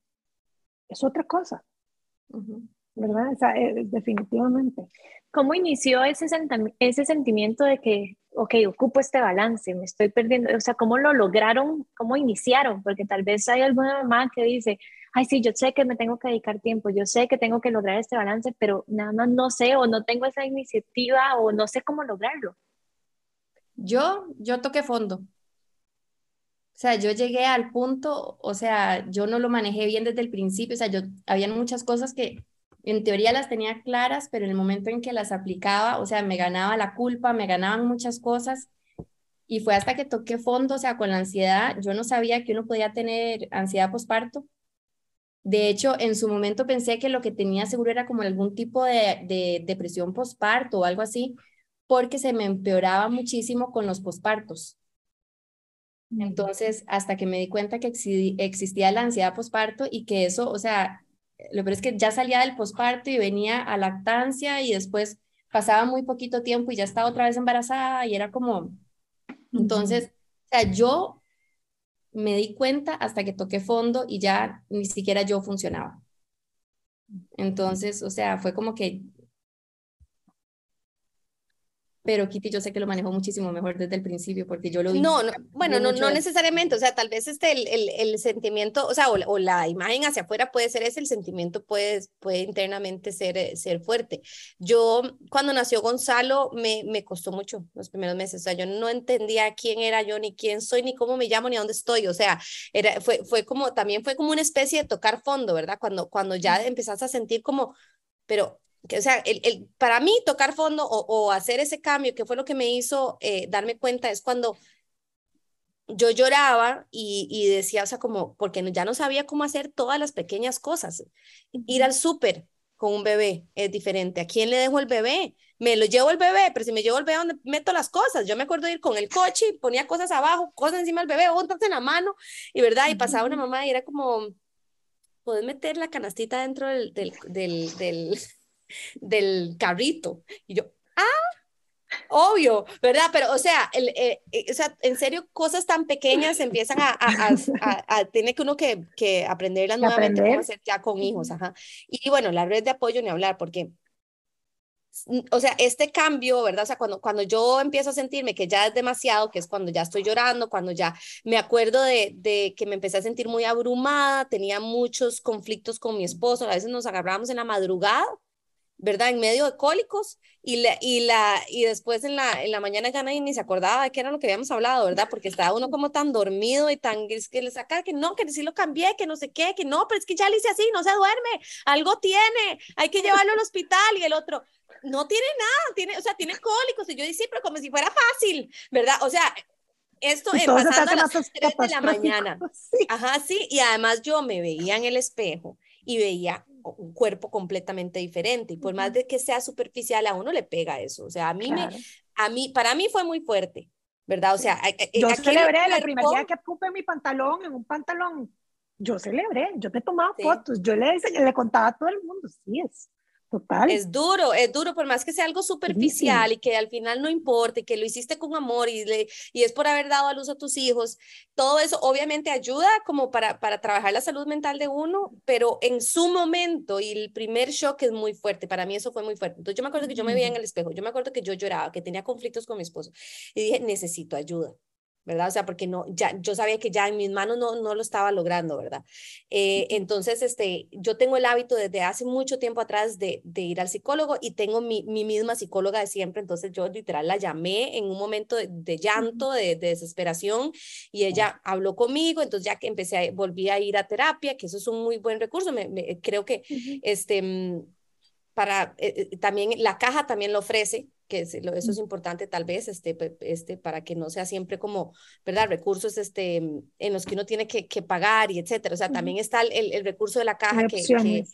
es otra cosa, ¿verdad? O sea, es, definitivamente. ¿Cómo inició ese, ese sentimiento de que, ok, ocupo este balance, me estoy perdiendo? O sea, ¿cómo lo lograron? ¿Cómo iniciaron? Porque tal vez hay alguna mamá que dice, ay, sí, yo sé que me tengo que dedicar tiempo, yo sé que tengo que lograr este balance, pero nada más no sé o no tengo esa iniciativa o no sé cómo lograrlo. Yo, yo toqué fondo. O sea, yo llegué al punto, o sea, yo no lo manejé bien desde el principio, o sea, yo, habían muchas cosas que en teoría las tenía claras, pero en el momento en que las aplicaba, o sea, me ganaba la culpa, me ganaban muchas cosas, y fue hasta que toqué fondo, o sea, con la ansiedad, yo no sabía que uno podía tener ansiedad posparto, de hecho, en su momento pensé que lo que tenía seguro era como algún tipo de, depresión posparto o algo así, porque se me empeoraba muchísimo con los pospartos. Entonces, hasta que me di cuenta que existía la ansiedad posparto y que eso, o sea, lo peor es que ya salía del posparto y venía a lactancia y después pasaba muy poquito tiempo y ya estaba otra vez embarazada y era como, entonces, o sea, yo me di cuenta hasta que toqué fondo y ya ni siquiera yo funcionaba. Entonces, o sea, fue como que pero Kitty yo sé que lo manejó muchísimo mejor desde el principio porque yo lo vi. No, no bueno, no, no necesariamente, o sea, tal vez este, el, el, el sentimiento, o sea, o, o, la imagen hacia afuera puede ser ese, el sentimiento puede, puede internamente ser, eh, ser fuerte. Yo, cuando nació Gonzalo, me, me costó mucho los primeros meses, o sea, yo no entendía quién era yo, ni quién soy, ni cómo me llamo, ni dónde estoy, o sea, era, fue, fue como, también fue como una especie de tocar fondo, ¿verdad? Cuando, cuando ya empezás a sentir como, pero o sea, el, el, para mí tocar fondo o, o, hacer ese cambio, que fue lo que me hizo eh, darme cuenta, es cuando yo lloraba y, y, decía, o sea, como, porque ya no sabía cómo hacer todas las pequeñas cosas. Ir al súper con un bebé es diferente. ¿A quién le dejo el bebé? Me lo llevo el bebé, pero si me llevo el bebé, ¿dónde meto las cosas? Yo me acuerdo de ir con el coche, ponía cosas abajo, cosas encima del bebé, otras en la mano, y verdad, y pasaba una mamá y era como, ¿puedes meter la canastita dentro del, del, del, del del carrito. Y yo, ah, obvio, ¿verdad? Pero, o sea, el, eh, eh, o sea en serio, cosas tan pequeñas empiezan a, a, a, a tener que uno que, que aprenderlas nuevamente, aprender. hacer ya con hijos, ajá. Y bueno, la red de apoyo ni hablar, porque o sea, este cambio, ¿verdad? O sea, cuando, cuando yo empiezo a sentirme que ya es demasiado, que es cuando ya estoy llorando, cuando ya me acuerdo de, de, que me empecé a sentir muy abrumada, tenía muchos conflictos con mi esposo, a veces nos agarramos en la madrugada ¿verdad? En medio de cólicos y, la, y, la, y después en la, en la mañana ya nadie ni se acordaba de qué era lo que habíamos hablado, ¿verdad? Porque estaba uno como tan dormido y tan, es que le saca que no, que sí lo cambié, que no sé qué, que no, pero es que ya le hice así, no se duerme, algo tiene, hay que llevarlo al hospital y el otro, no tiene nada, tiene, o sea, tiene cólicos y yo dije, pero como si fuera fácil, ¿verdad? O sea, esto eh, pasando a las 3 de la mañana. Sí. Ajá, sí, y además yo me veía en el espejo y veía un cuerpo completamente diferente y por más de que sea superficial a uno le pega eso, o sea, a mí claro. me a mí para mí fue muy fuerte, ¿verdad? O sea, yo celebré el primer día que puse mi pantalón en un pantalón. Yo celebré, yo te tomaba sí. fotos, yo le, le contaba a todo el mundo, sí es. Total. Es duro, es duro, por más que sea algo superficial sí, sí. y que al final no importe, que lo hiciste con amor y, le, y es por haber dado a luz a tus hijos, todo eso obviamente ayuda como para, para trabajar la salud mental de uno, pero en su momento y el primer shock es muy fuerte, para mí eso fue muy fuerte. Entonces yo me acuerdo que yo me veía en el espejo, yo me acuerdo que yo lloraba, que tenía conflictos con mi esposo y dije, necesito ayuda. ¿Verdad? O sea, porque no, ya, yo sabía que ya en mis manos no, no lo estaba logrando, ¿verdad? Eh, entonces, este, yo tengo el hábito desde hace mucho tiempo atrás de, de ir al psicólogo y tengo mi, mi, misma psicóloga de siempre, entonces yo literal la llamé en un momento de, de llanto, de, de, desesperación y ella habló conmigo, entonces ya que empecé, a, volví a ir a terapia, que eso es un muy buen recurso, me, me, creo que, uh -huh. este, para, eh, también la caja también lo ofrece, que eso es importante tal vez, este, este, para que no sea siempre como, ¿verdad? Recursos este, en los que uno tiene que, que pagar y etcétera. O sea, también está el, el recurso de la caja que, que,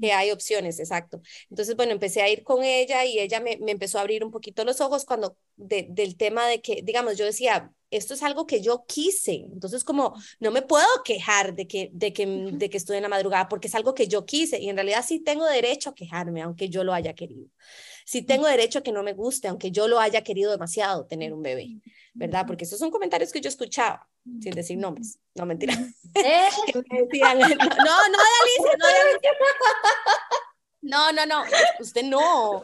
que, hay opciones, exacto. Entonces, bueno, empecé a ir con ella y ella me, me empezó a abrir un poquito los ojos cuando, de, del tema de que, digamos, yo decía, esto es algo que yo quise. Entonces, como no me puedo quejar de que, de que, de que estoy en la madrugada porque es algo que yo quise y en realidad sí tengo derecho a quejarme, aunque yo lo haya querido. Sí tengo derecho a que no me guste, aunque yo lo haya querido demasiado tener un bebé, ¿verdad? Porque esos son comentarios que yo escuchaba, sin decir nombres. No, mentira. ¿Eh? no, no, no, Alicia, no, Alicia. No, no, no, usted no,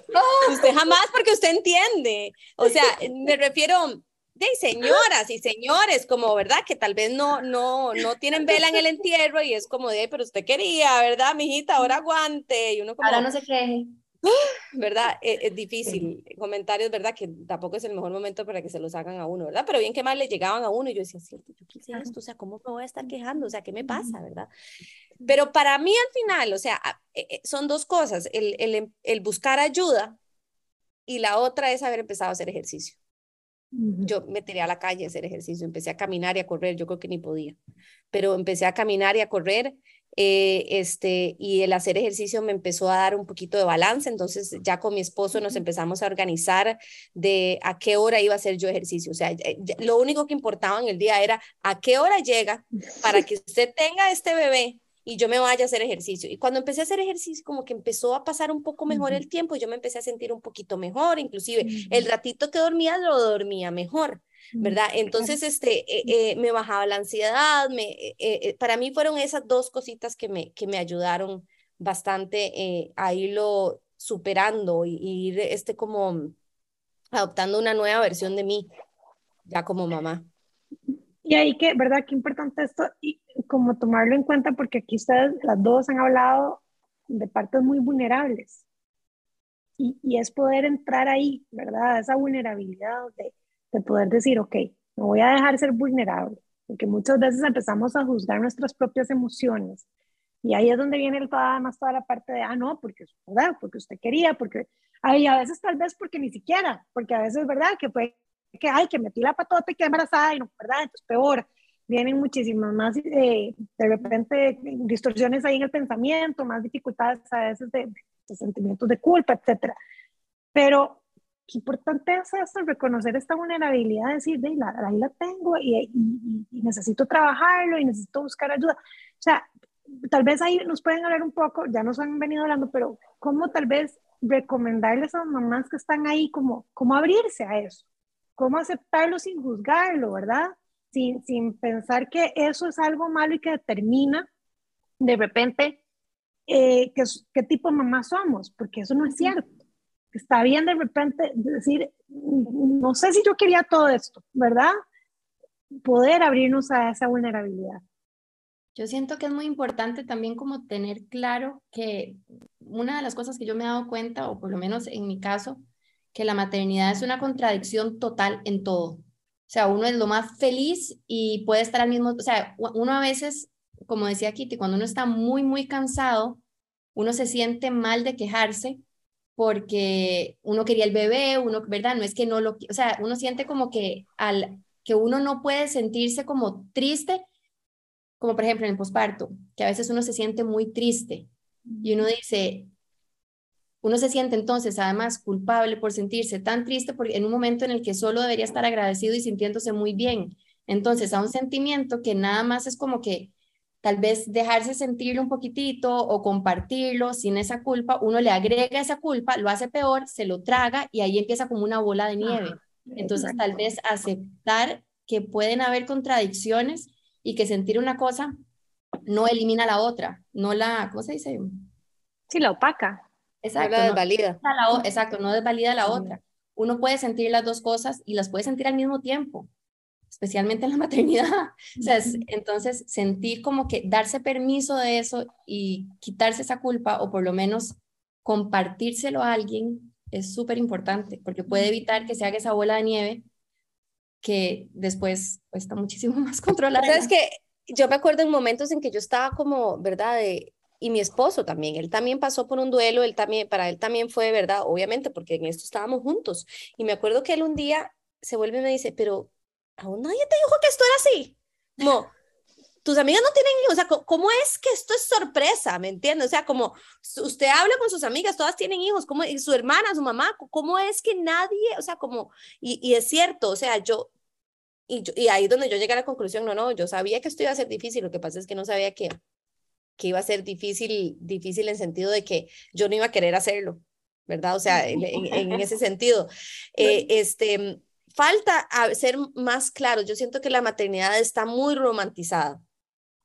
usted jamás porque usted entiende. O sea, me refiero, de señoras y señores, como, ¿verdad? Que tal vez no, no, no tienen vela en el entierro y es como de, pero usted quería, ¿verdad, mijita? Ahora aguante. Y uno como, Ahora no se queje. ¿Verdad? Es, es difícil. Sí. Comentarios, ¿verdad? Que tampoco es el mejor momento para que se los hagan a uno, ¿verdad? Pero bien que más le llegaban a uno y yo decía, cierto, yo quise esto, o sea, ¿cómo me voy a estar quejando? O sea, ¿qué me pasa, verdad? Pero para mí al final, o sea, son dos cosas, el, el, el buscar ayuda y la otra es haber empezado a hacer ejercicio. Yo me tiré a la calle a hacer ejercicio, empecé a caminar y a correr, yo creo que ni podía, pero empecé a caminar y a correr, eh, este, y el hacer ejercicio me empezó a dar un poquito de balance, entonces ya con mi esposo nos empezamos a organizar de a qué hora iba a hacer yo ejercicio, o sea, lo único que importaba en el día era a qué hora llega para que usted tenga este bebé y yo me vaya a hacer ejercicio. Y cuando empecé a hacer ejercicio, como que empezó a pasar un poco mejor uh -huh. el tiempo, yo me empecé a sentir un poquito mejor, inclusive uh -huh. el ratito que dormía lo dormía mejor. ¿verdad? Entonces, este, eh, eh, me bajaba la ansiedad, me, eh, para mí fueron esas dos cositas que me, que me ayudaron bastante a irlo superando y, y, ir, este, como, adoptando una nueva versión de mí, ya como mamá. Y ahí que, ¿verdad? Qué importante esto y como tomarlo en cuenta porque aquí ustedes las dos han hablado de partes muy vulnerables. Y, y es poder entrar ahí, ¿verdad? Esa vulnerabilidad de, de poder decir, ok, me voy a dejar ser vulnerable, porque muchas veces empezamos a juzgar nuestras propias emociones. Y ahí es donde viene el, además toda la parte de, ah, no, porque, ¿verdad? Porque usted quería, porque, ay, a veces tal vez porque ni siquiera, porque a veces, ¿verdad? Que fue que, ay, que metí la patota y quedé embarazada y no, ¿verdad? Entonces peor. Vienen muchísimas más, eh, de repente, distorsiones ahí en el pensamiento, más dificultades a veces de, sentimientos de culpa, etcétera. Pero qué importante es esto, reconocer esta vulnerabilidad, decir, de, la, ahí la tengo y, y, necesito trabajarlo y necesito buscar ayuda. O sea, tal vez ahí nos pueden hablar un poco, ya nos han venido hablando, pero cómo tal vez recomendarles a las mamás que están ahí, como, cómo abrirse a eso, cómo aceptarlo sin juzgarlo, ¿verdad? Sin, sin pensar que eso es algo malo y que determina de repente eh, qué, qué tipo de mamá somos, porque eso no es cierto. Está bien de repente decir, no sé si yo quería todo esto, ¿verdad? Poder abrirnos a esa vulnerabilidad. Yo siento que es muy importante también como tener claro que una de las cosas que yo me he dado cuenta, o por lo menos en mi caso, que la maternidad es una contradicción total en todo. O sea, uno es lo más feliz y puede estar al mismo, o sea, uno a veces, como decía Kitty, cuando uno está muy, muy cansado, uno se siente mal de quejarse porque uno quería el bebé, uno, ¿verdad? No es que no lo, o sea, uno siente como que al que uno no puede sentirse como triste, como por ejemplo en el posparto, que a veces uno se siente muy triste y uno dice, uno se siente entonces además culpable por sentirse tan triste porque en un momento en el que solo debería estar agradecido y sintiéndose muy bien. Entonces, a un sentimiento que nada más es como que tal vez dejarse sentirlo un poquitito o compartirlo sin esa culpa, uno le agrega esa culpa, lo hace peor, se lo traga y ahí empieza como una bola de nieve. Entonces, tal vez aceptar que pueden haber contradicciones y que sentir una cosa no elimina la otra, no la, ¿cómo se dice? Sí, la opaca. Exacto, no desvalida. La, exacto, no desvalida la otra. Uno puede sentir las dos cosas y las puede sentir al mismo tiempo, especialmente en la maternidad. O sea, entonces, sentir como que darse permiso de eso y quitarse esa culpa o por lo menos compartírselo a alguien es súper importante porque puede evitar que se haga esa bola de nieve que después está muchísimo más controlada. Sabes que yo me acuerdo en momentos en que yo estaba como, ¿verdad? De, y mi esposo también, él también pasó por un duelo, él también, para él también fue, ¿verdad? Obviamente, porque en esto estábamos juntos. Y me acuerdo que él un día se vuelve y me dice, pero aún nadie te dijo que esto era así. Como, tus amigas no tienen hijos, o sea, ¿cómo es que esto es sorpresa? ¿Me entiendes? O sea, como usted habla con sus amigas, todas tienen hijos, como su hermana, su mamá, ¿cómo es que nadie, o sea, como, y, y es cierto, o sea, yo, y, yo, y ahí donde yo llegué a la conclusión, no, no, yo sabía que esto iba a ser difícil, lo que pasa es que no sabía que, que iba a ser difícil, difícil en sentido de que yo no iba a querer hacerlo, ¿verdad? O sea, en, en, ese sentido, eh, este, falta ser más claro. Yo siento que la maternidad está muy romantizada.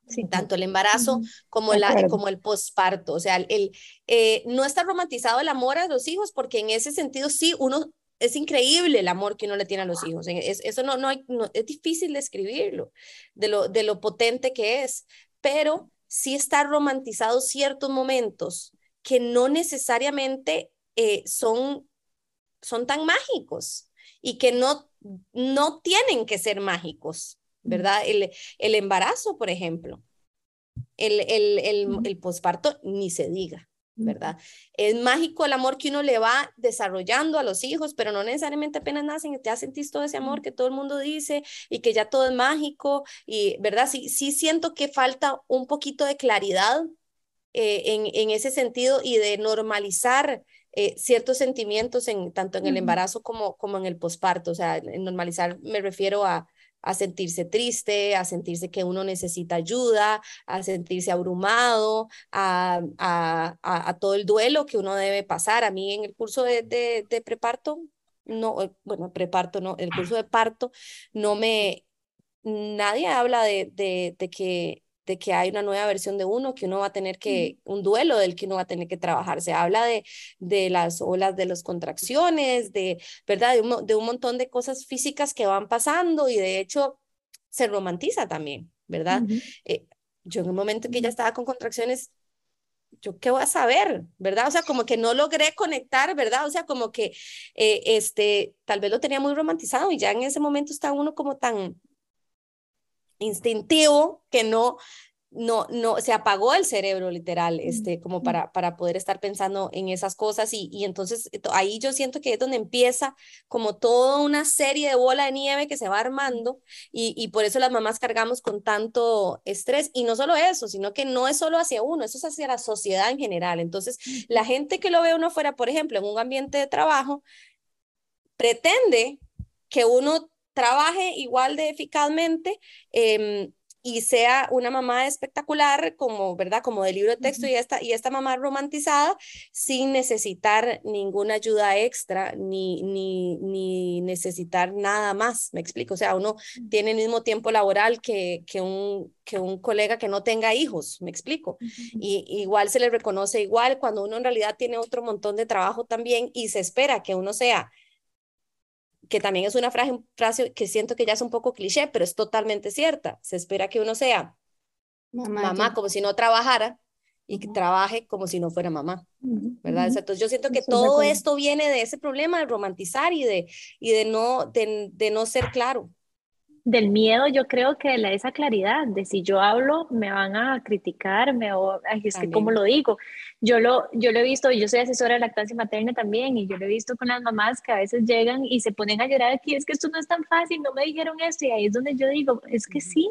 Sí. tanto el embarazo como, la, como el posparto. O sea, el, eh, no está romantizado el amor a los hijos porque en ese sentido sí, uno es increíble el amor que uno le tiene a los hijos. Es, eso no, no, hay, no, es difícil describirlo, de lo, de lo potente que es, pero sí está romantizado ciertos momentos que no necesariamente eh, son, son tan mágicos y que no, no tienen que ser mágicos, ¿verdad? El, el embarazo, por ejemplo, el, el, el, el posparto, ni se diga. ¿Verdad? Es mágico el amor que uno le va desarrollando a los hijos, pero no necesariamente apenas nacen y ya sentís todo ese amor que todo el mundo dice y que ya todo es mágico y, ¿verdad? Sí, sí siento que falta un poquito de claridad eh, en, en, ese sentido y de normalizar eh, ciertos sentimientos en, tanto en el embarazo como, como en el posparto, o sea, en normalizar me refiero a a sentirse triste, a sentirse que uno necesita ayuda, a sentirse abrumado, a, a, a, todo el duelo que uno debe pasar. A mí en el curso de, de, de preparto, no, eh, bueno, preparto, no, el curso de parto, no me, nadie habla de, de, de que de que hay una nueva versión de uno, que uno va a tener que, un duelo del que uno va a tener que trabajar. Se habla de, de las olas de las contracciones, de, ¿verdad? De un, de un montón de cosas físicas que van pasando y de hecho se romantiza también, ¿verdad? Eh, yo en un momento que ya estaba con contracciones, yo qué voy a saber, ¿verdad? O sea, como que no logré conectar, ¿verdad? O sea, como que eh, este, tal vez lo tenía muy romantizado y ya en ese momento está uno como tan instintivo que no, no, no, se apagó el cerebro literal, este, como para, para poder estar pensando en esas cosas. Y, y entonces ahí yo siento que es donde empieza como toda una serie de bola de nieve que se va armando. Y, y por eso las mamás cargamos con tanto estrés. Y no solo eso, sino que no es solo hacia uno, eso es hacia la sociedad en general. Entonces, la gente que lo ve uno fuera, por ejemplo, en un ambiente de trabajo, pretende que uno trabaje igual de eficazmente eh, y sea una mamá espectacular, como, ¿verdad? Como de libro de texto y, esta, y esta mamá romantizada, sin necesitar ninguna ayuda extra ni, ni, ni necesitar nada más, me explico. O sea, uno tiene el mismo tiempo laboral que, que, un, que un colega que no tenga hijos, me explico. Y igual se le reconoce igual cuando uno en realidad tiene otro montón de trabajo también y se espera que uno sea que también es una frase, frase que siento que ya es un poco cliché, pero es totalmente cierta. Se espera que uno sea mamá, como si no trabajara y que trabaje como si no fuera mamá, ¿verdad? Entonces yo siento que todo esto viene de ese problema de romantizar y de, y de, no, de, de no ser claro del miedo, yo creo que de la, esa claridad, de si yo hablo, me van a criticar, me, ay, es que como lo digo, yo lo, yo lo he visto, yo soy asesora de lactancia materna también, y yo lo he visto con las mamás que a veces llegan y se ponen a llorar aquí, es que esto no es tan fácil, no me dijeron esto, y ahí es donde yo digo, es que sí,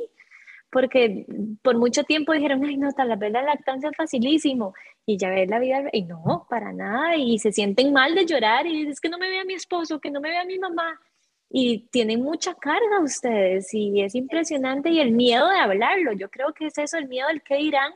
porque por mucho tiempo dijeron, ay, no, tal vez la lactancia es facilísimo, y ya ves la vida, y no, para nada, y se sienten mal de llorar, y es que no me vea mi esposo, que no me vea mi mamá, y tienen mucha carga ustedes y es impresionante y el miedo de hablarlo, yo creo que es eso, el miedo del qué dirán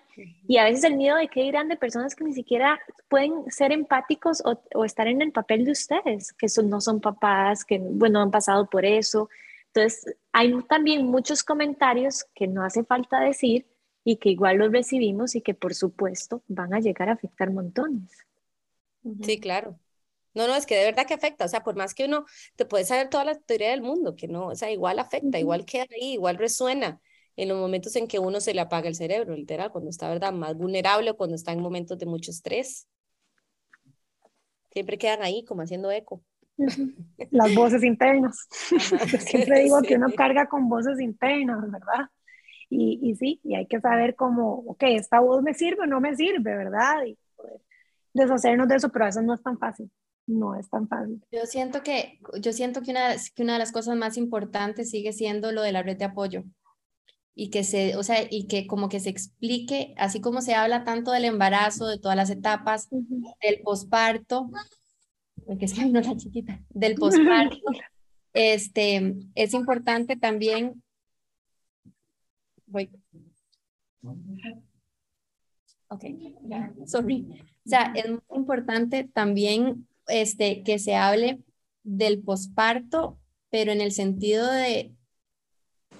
y a veces el miedo de qué dirán de personas que ni siquiera pueden ser empáticos o, estar en el papel de ustedes, que son, no son papás, que bueno, han pasado por eso. Entonces, hay también muchos comentarios que no hace falta decir y que igual los recibimos y que por supuesto van a llegar a afectar montones. Sí, claro. No, no, es que de verdad que afecta, o sea, por más que uno te puede saber toda la teoría del mundo, que no, o sea, igual afecta, igual queda ahí, igual resuena en los momentos en que uno se le apaga el cerebro, literal, cuando está, ¿verdad?, más vulnerable o cuando está en momentos de mucho estrés. Siempre quedan ahí como haciendo eco. Las voces internas. siempre digo que uno carga con voces internas, ¿verdad? Y, y sí, y hay que saber cómo, ok, esta voz me sirve o no me sirve, ¿verdad? Y poder deshacernos de eso, pero eso no es tan fácil no es tan fácil. Yo siento que, yo siento que una, que una de las cosas más importantes sigue siendo lo de la red de apoyo. Y que se, o sea, y que como que se explique, así como se habla tanto del embarazo, de todas las etapas, del posparto, porque es que no la chiquita, del posparto, este, es importante también, voy, ok, sorry, o sea, es muy importante también este, que se hable del posparto, pero en el sentido de,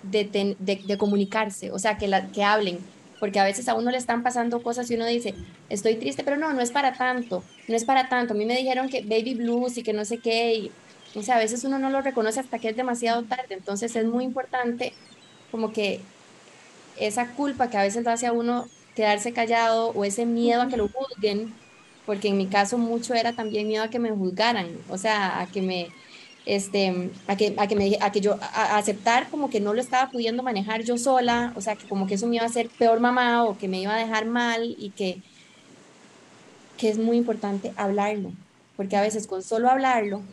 de, de, comunicarse, o sea, que, la, que hablen, porque a veces a uno le están pasando cosas y uno dice, estoy triste, pero no, no es para tanto, no es para tanto. A mí me dijeron que baby blues y que no sé qué, y, o sea, a veces uno no lo reconoce hasta que es demasiado tarde, entonces es muy importante como que esa culpa que a veces lo hace a uno quedarse callado o ese miedo a que lo juzguen, porque en mi caso mucho era también miedo a que me juzgaran, o sea, a que me, este, a que, a que, me, a que yo, a aceptar como que no lo estaba pudiendo manejar yo sola, o sea, que como que eso me iba a hacer peor mamá o que me iba a dejar mal y que, que es muy importante hablarlo, porque a veces con solo hablarlo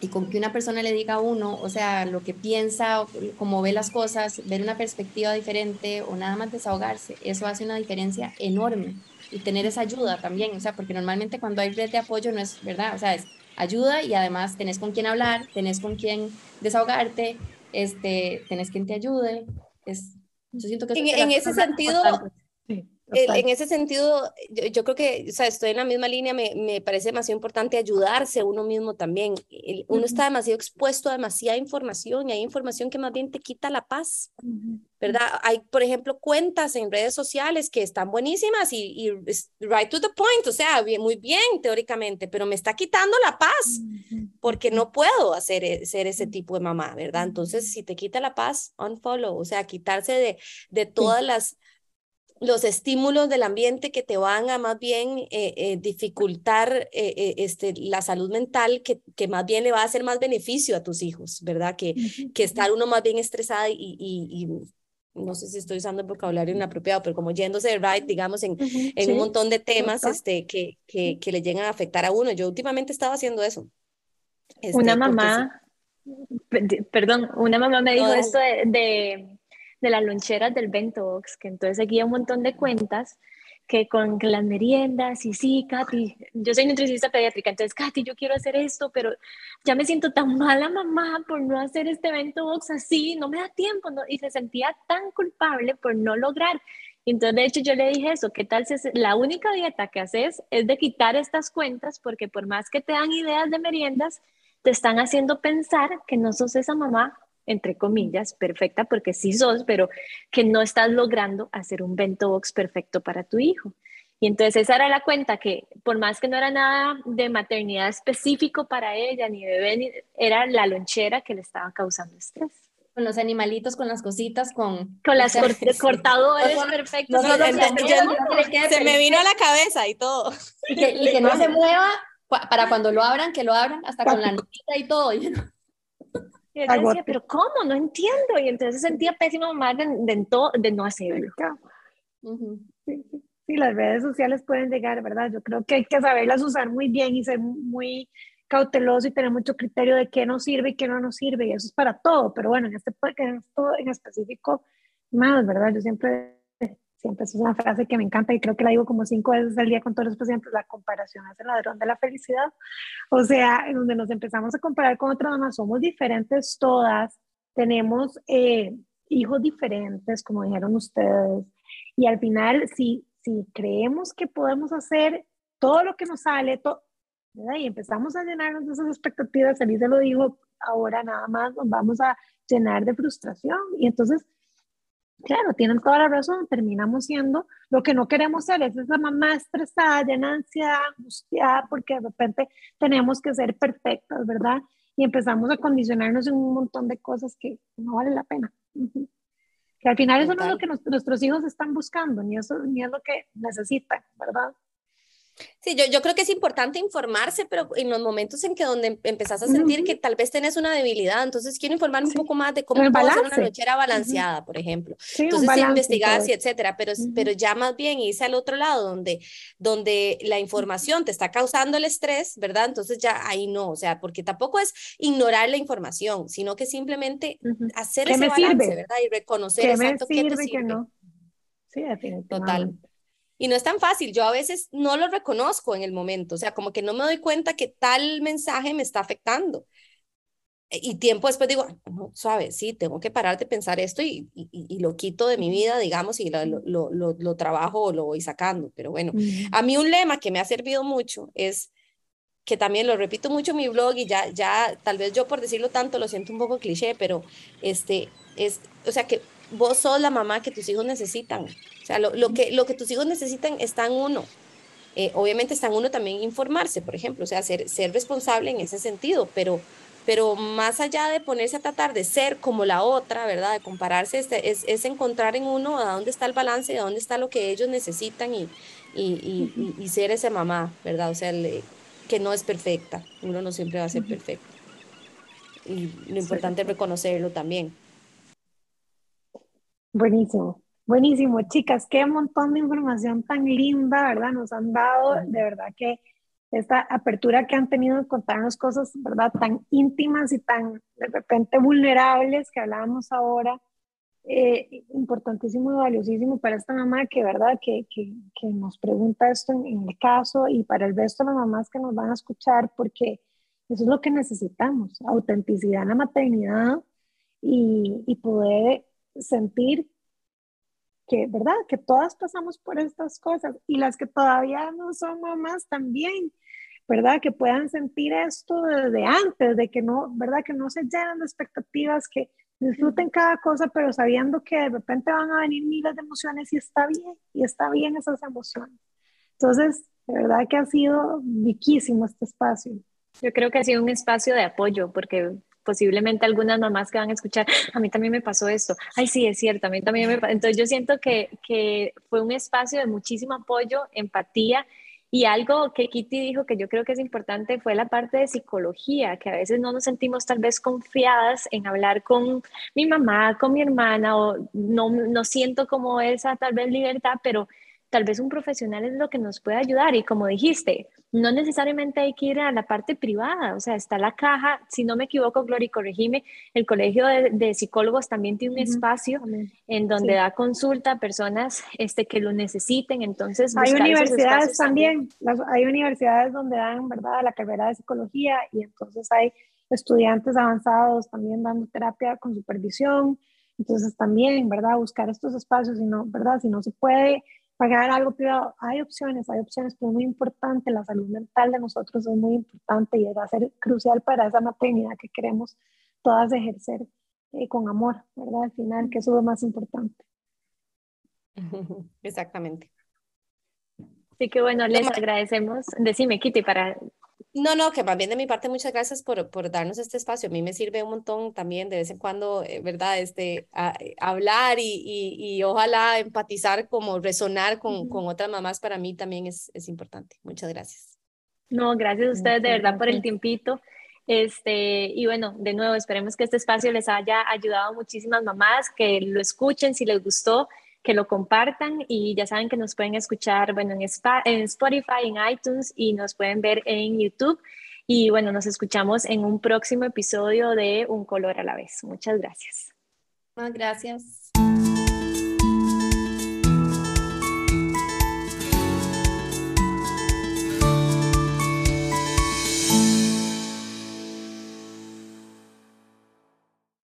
y con que una persona le diga a uno, o sea, lo que piensa, o cómo ve las cosas, ver una perspectiva diferente o nada más desahogarse, eso hace una diferencia enorme y tener esa ayuda también, o sea, porque normalmente cuando hay red de apoyo no es verdad, o sea, es ayuda y además tenés con quién hablar, tenés con quién desahogarte, este, tenés quien te ayude, es, yo siento que en, en ese sentido, en ese sentido, yo, creo que, o sea, estoy en la misma línea, me, me parece demasiado importante ayudarse uno mismo también. uno está demasiado expuesto a demasiada información y hay información que más bien te quita la paz, ¿verdad? Hay, por ejemplo, cuentas en redes sociales que están buenísimas y, y right to the point, o sea, bien, muy bien teóricamente, pero me está quitando la paz porque no puedo hacer e, ser ese tipo de mamá, ¿verdad? Entonces, si te quita la paz, unfollow, o sea, quitarse de, de todas las los estímulos del ambiente que te van a más bien eh, eh, dificultar eh, este, la salud mental, que, que más bien le va a hacer más beneficio a tus hijos, ¿verdad? Que, que estar uno más bien estresado y, y, no sé si estoy usando el vocabulario inapropiado, pero como yéndose de right, digamos, en, en un montón de temas este, que, que, que, le llegan a afectar a uno. Yo últimamente estaba haciendo eso. Este, una mamá, perdón, una mamá me dijo esto de de las loncheras del Bento Box, que entonces seguía un montón de cuentas que con las meriendas y sí, Katy, yo soy nutricionista pediátrica, entonces Katy, yo quiero hacer esto, pero ya me siento tan mala mamá por no hacer este Bento Box así, no me da tiempo, y se sentía tan culpable por no lograr. Entonces, de hecho, yo le dije eso, ¿qué tal si la única dieta que haces es de quitar estas cuentas? Porque por más que te dan ideas de meriendas, te están haciendo pensar que no sos esa mamá entre comillas, perfecta, porque sí sos, pero que no estás logrando hacer un bento box perfecto para tu hijo. Y entonces esa era la cuenta que por más que no era nada de maternidad específico para ella, ni bebé, era la lonchera que le estaba causando estrés. Con los animalitos, con las cositas, con... Con las cortadores perfectos. se me vino a la cabeza y todo. Y que, no se mueva para cuando lo abran, que lo abran hasta con la notita y todo. Y yo decía, pero ¿cómo? No entiendo. Y entonces sentía pésimo mamá de, de, no hacerlo. sí, las redes sociales pueden llegar, ¿verdad? Yo creo que hay que saberlas usar muy bien y ser muy cauteloso y tener mucho criterio de qué nos sirve y qué no nos sirve. Y eso es para todo. Pero bueno, en, este, en esto en específico, más, ¿verdad? Yo siempre siempre es una frase que me encanta y creo que la digo como cinco veces al día con todos los pacientes, la comparación es el ladrón de la felicidad. O sea, en donde nos empezamos a comparar con otras mamás, somos diferentes todas, tenemos eh, hijos diferentes, como dijeron ustedes, y al final, si, si creemos que podemos hacer todo lo que nos sale, todo, y empezamos a llenarnos de esas expectativas, se lo digo, ahora nada más nos vamos a llenar de frustración. Y entonces Claro, tienen toda la razón, terminamos siendo lo que no queremos ser, es esa mamá estresada, llena de ansiedad, angustiada, porque de repente tenemos que ser perfectas, ¿verdad? Y empezamos a condicionarnos en un montón de cosas que no vale la pena. Que al final eso no es lo que nuestros hijos están buscando, ni, eso, ni es lo que necesitan, ¿verdad? Sí, yo, yo creo que es importante informarse, pero en los momentos en que donde empezás a sentir que tal vez tenés una debilidad, entonces quiero informarme un poco más de cómo puedo hacer una nochera balanceada, por ejemplo. entonces investigas y etcétera, pero, pero ya más bien irse al otro lado donde, donde la información te está causando el estrés, ¿verdad? Entonces ya ahí no, o sea, porque tampoco es ignorar la información, sino que simplemente hacer ese balance, ¿verdad? Y reconocer exacto qué te sirve. no. Sí. Total. Y no es tan fácil, yo a veces no lo reconozco en el momento, o sea, como que no me doy cuenta que tal mensaje me está afectando. E, y tiempo después digo, no, suave, sí, tengo que parar de pensar esto y, y, lo quito de mi vida, digamos, y lo, lo, lo, lo, trabajo o lo voy sacando. Pero bueno, a mí un lema que me ha servido mucho es que también lo repito mucho en mi blog y ya, ya, tal vez yo por decirlo tanto lo siento un poco cliché, pero este, es, o sea, que vos sos la mamá que tus hijos necesitan. O sea, lo, lo que, lo que tus hijos necesitan está en uno. Eh, obviamente está en uno también informarse, por ejemplo, o sea, ser, ser responsable en ese sentido, pero, pero más allá de ponerse a tratar de ser como la otra, ¿verdad? De compararse, este, es, es encontrar en uno a dónde está el balance, a dónde está lo que ellos necesitan y, y, y, y ser esa mamá, ¿verdad? O sea, que no es perfecta, uno no siempre va a ser perfecto. Y lo importante es reconocerlo también. Buenísimo, buenísimo, chicas, qué montón de información tan linda, ¿verdad? Nos han dado, de verdad que esta apertura que han tenido de contarnos cosas, ¿verdad? Tan íntimas y tan de repente vulnerables que hablábamos ahora, eh, importantísimo y valiosísimo para esta mamá que, ¿verdad? Que, que, que nos pregunta esto en, el caso y para el resto de las mamás que nos van a escuchar, porque eso es lo que necesitamos, autenticidad en la maternidad y, y poder sentir que, ¿verdad? Que todas pasamos por estas cosas y las que todavía no son mamás también, ¿verdad? Que puedan sentir esto desde antes, de que no, ¿verdad? Que no se llenen de expectativas, que disfruten cada cosa, pero sabiendo que de repente van a venir miles de emociones y está bien, y está bien esas emociones. Entonces, de verdad que ha sido riquísimo este espacio. Yo creo que ha sido un espacio de apoyo, porque posiblemente algunas mamás que van a escuchar, a mí también me pasó esto, ay sí, es cierto, a mí también me pasó. Entonces yo siento que, que fue un espacio de muchísimo apoyo, empatía y algo que Kitty dijo que yo creo que es importante fue la parte de psicología, que a veces no nos sentimos tal vez confiadas en hablar con mi mamá, con mi hermana, o no, no siento como esa tal vez libertad, pero tal vez un profesional es lo que nos puede ayudar. Y como dijiste, no necesariamente hay que ir a la parte privada, o sea, está la caja, si no me equivoco, Gloria, corregime, el Colegio de, Psicólogos también tiene un espacio en donde da consulta a personas este, que lo necesiten, entonces... Hay universidades también, hay universidades donde dan, ¿verdad?, la carrera de psicología y entonces hay estudiantes avanzados también dando terapia con supervisión, entonces también, ¿verdad?, buscar estos espacios, si no, ¿verdad?, si no se puede pagar algo privado. Hay opciones, hay opciones, pero es muy importante. La salud mental de nosotros es muy importante y va a ser crucial para esa maternidad que queremos todas ejercer eh, con amor, ¿verdad? Al final, que eso es lo más importante. Exactamente. Así que bueno, les agradecemos. Decime, Kitty, para no, no, que más bien de mi parte, muchas gracias por, por darnos este espacio. A mí me sirve un montón también de vez en cuando, eh, ¿verdad? Este, eh, hablar y, y, ojalá empatizar, como resonar con, con otras mamás, para mí también es, es importante. Muchas gracias. No, gracias a ustedes de verdad por el tiempito. Este, y bueno, de nuevo, esperemos que este espacio les haya ayudado a muchísimas mamás, que lo escuchen si les gustó que lo compartan y ya saben que nos pueden escuchar, bueno, en, Spotify, en iTunes y nos pueden ver en YouTube. Y bueno, nos escuchamos en un próximo episodio de Un color a la vez. Muchas gracias. Muchas gracias.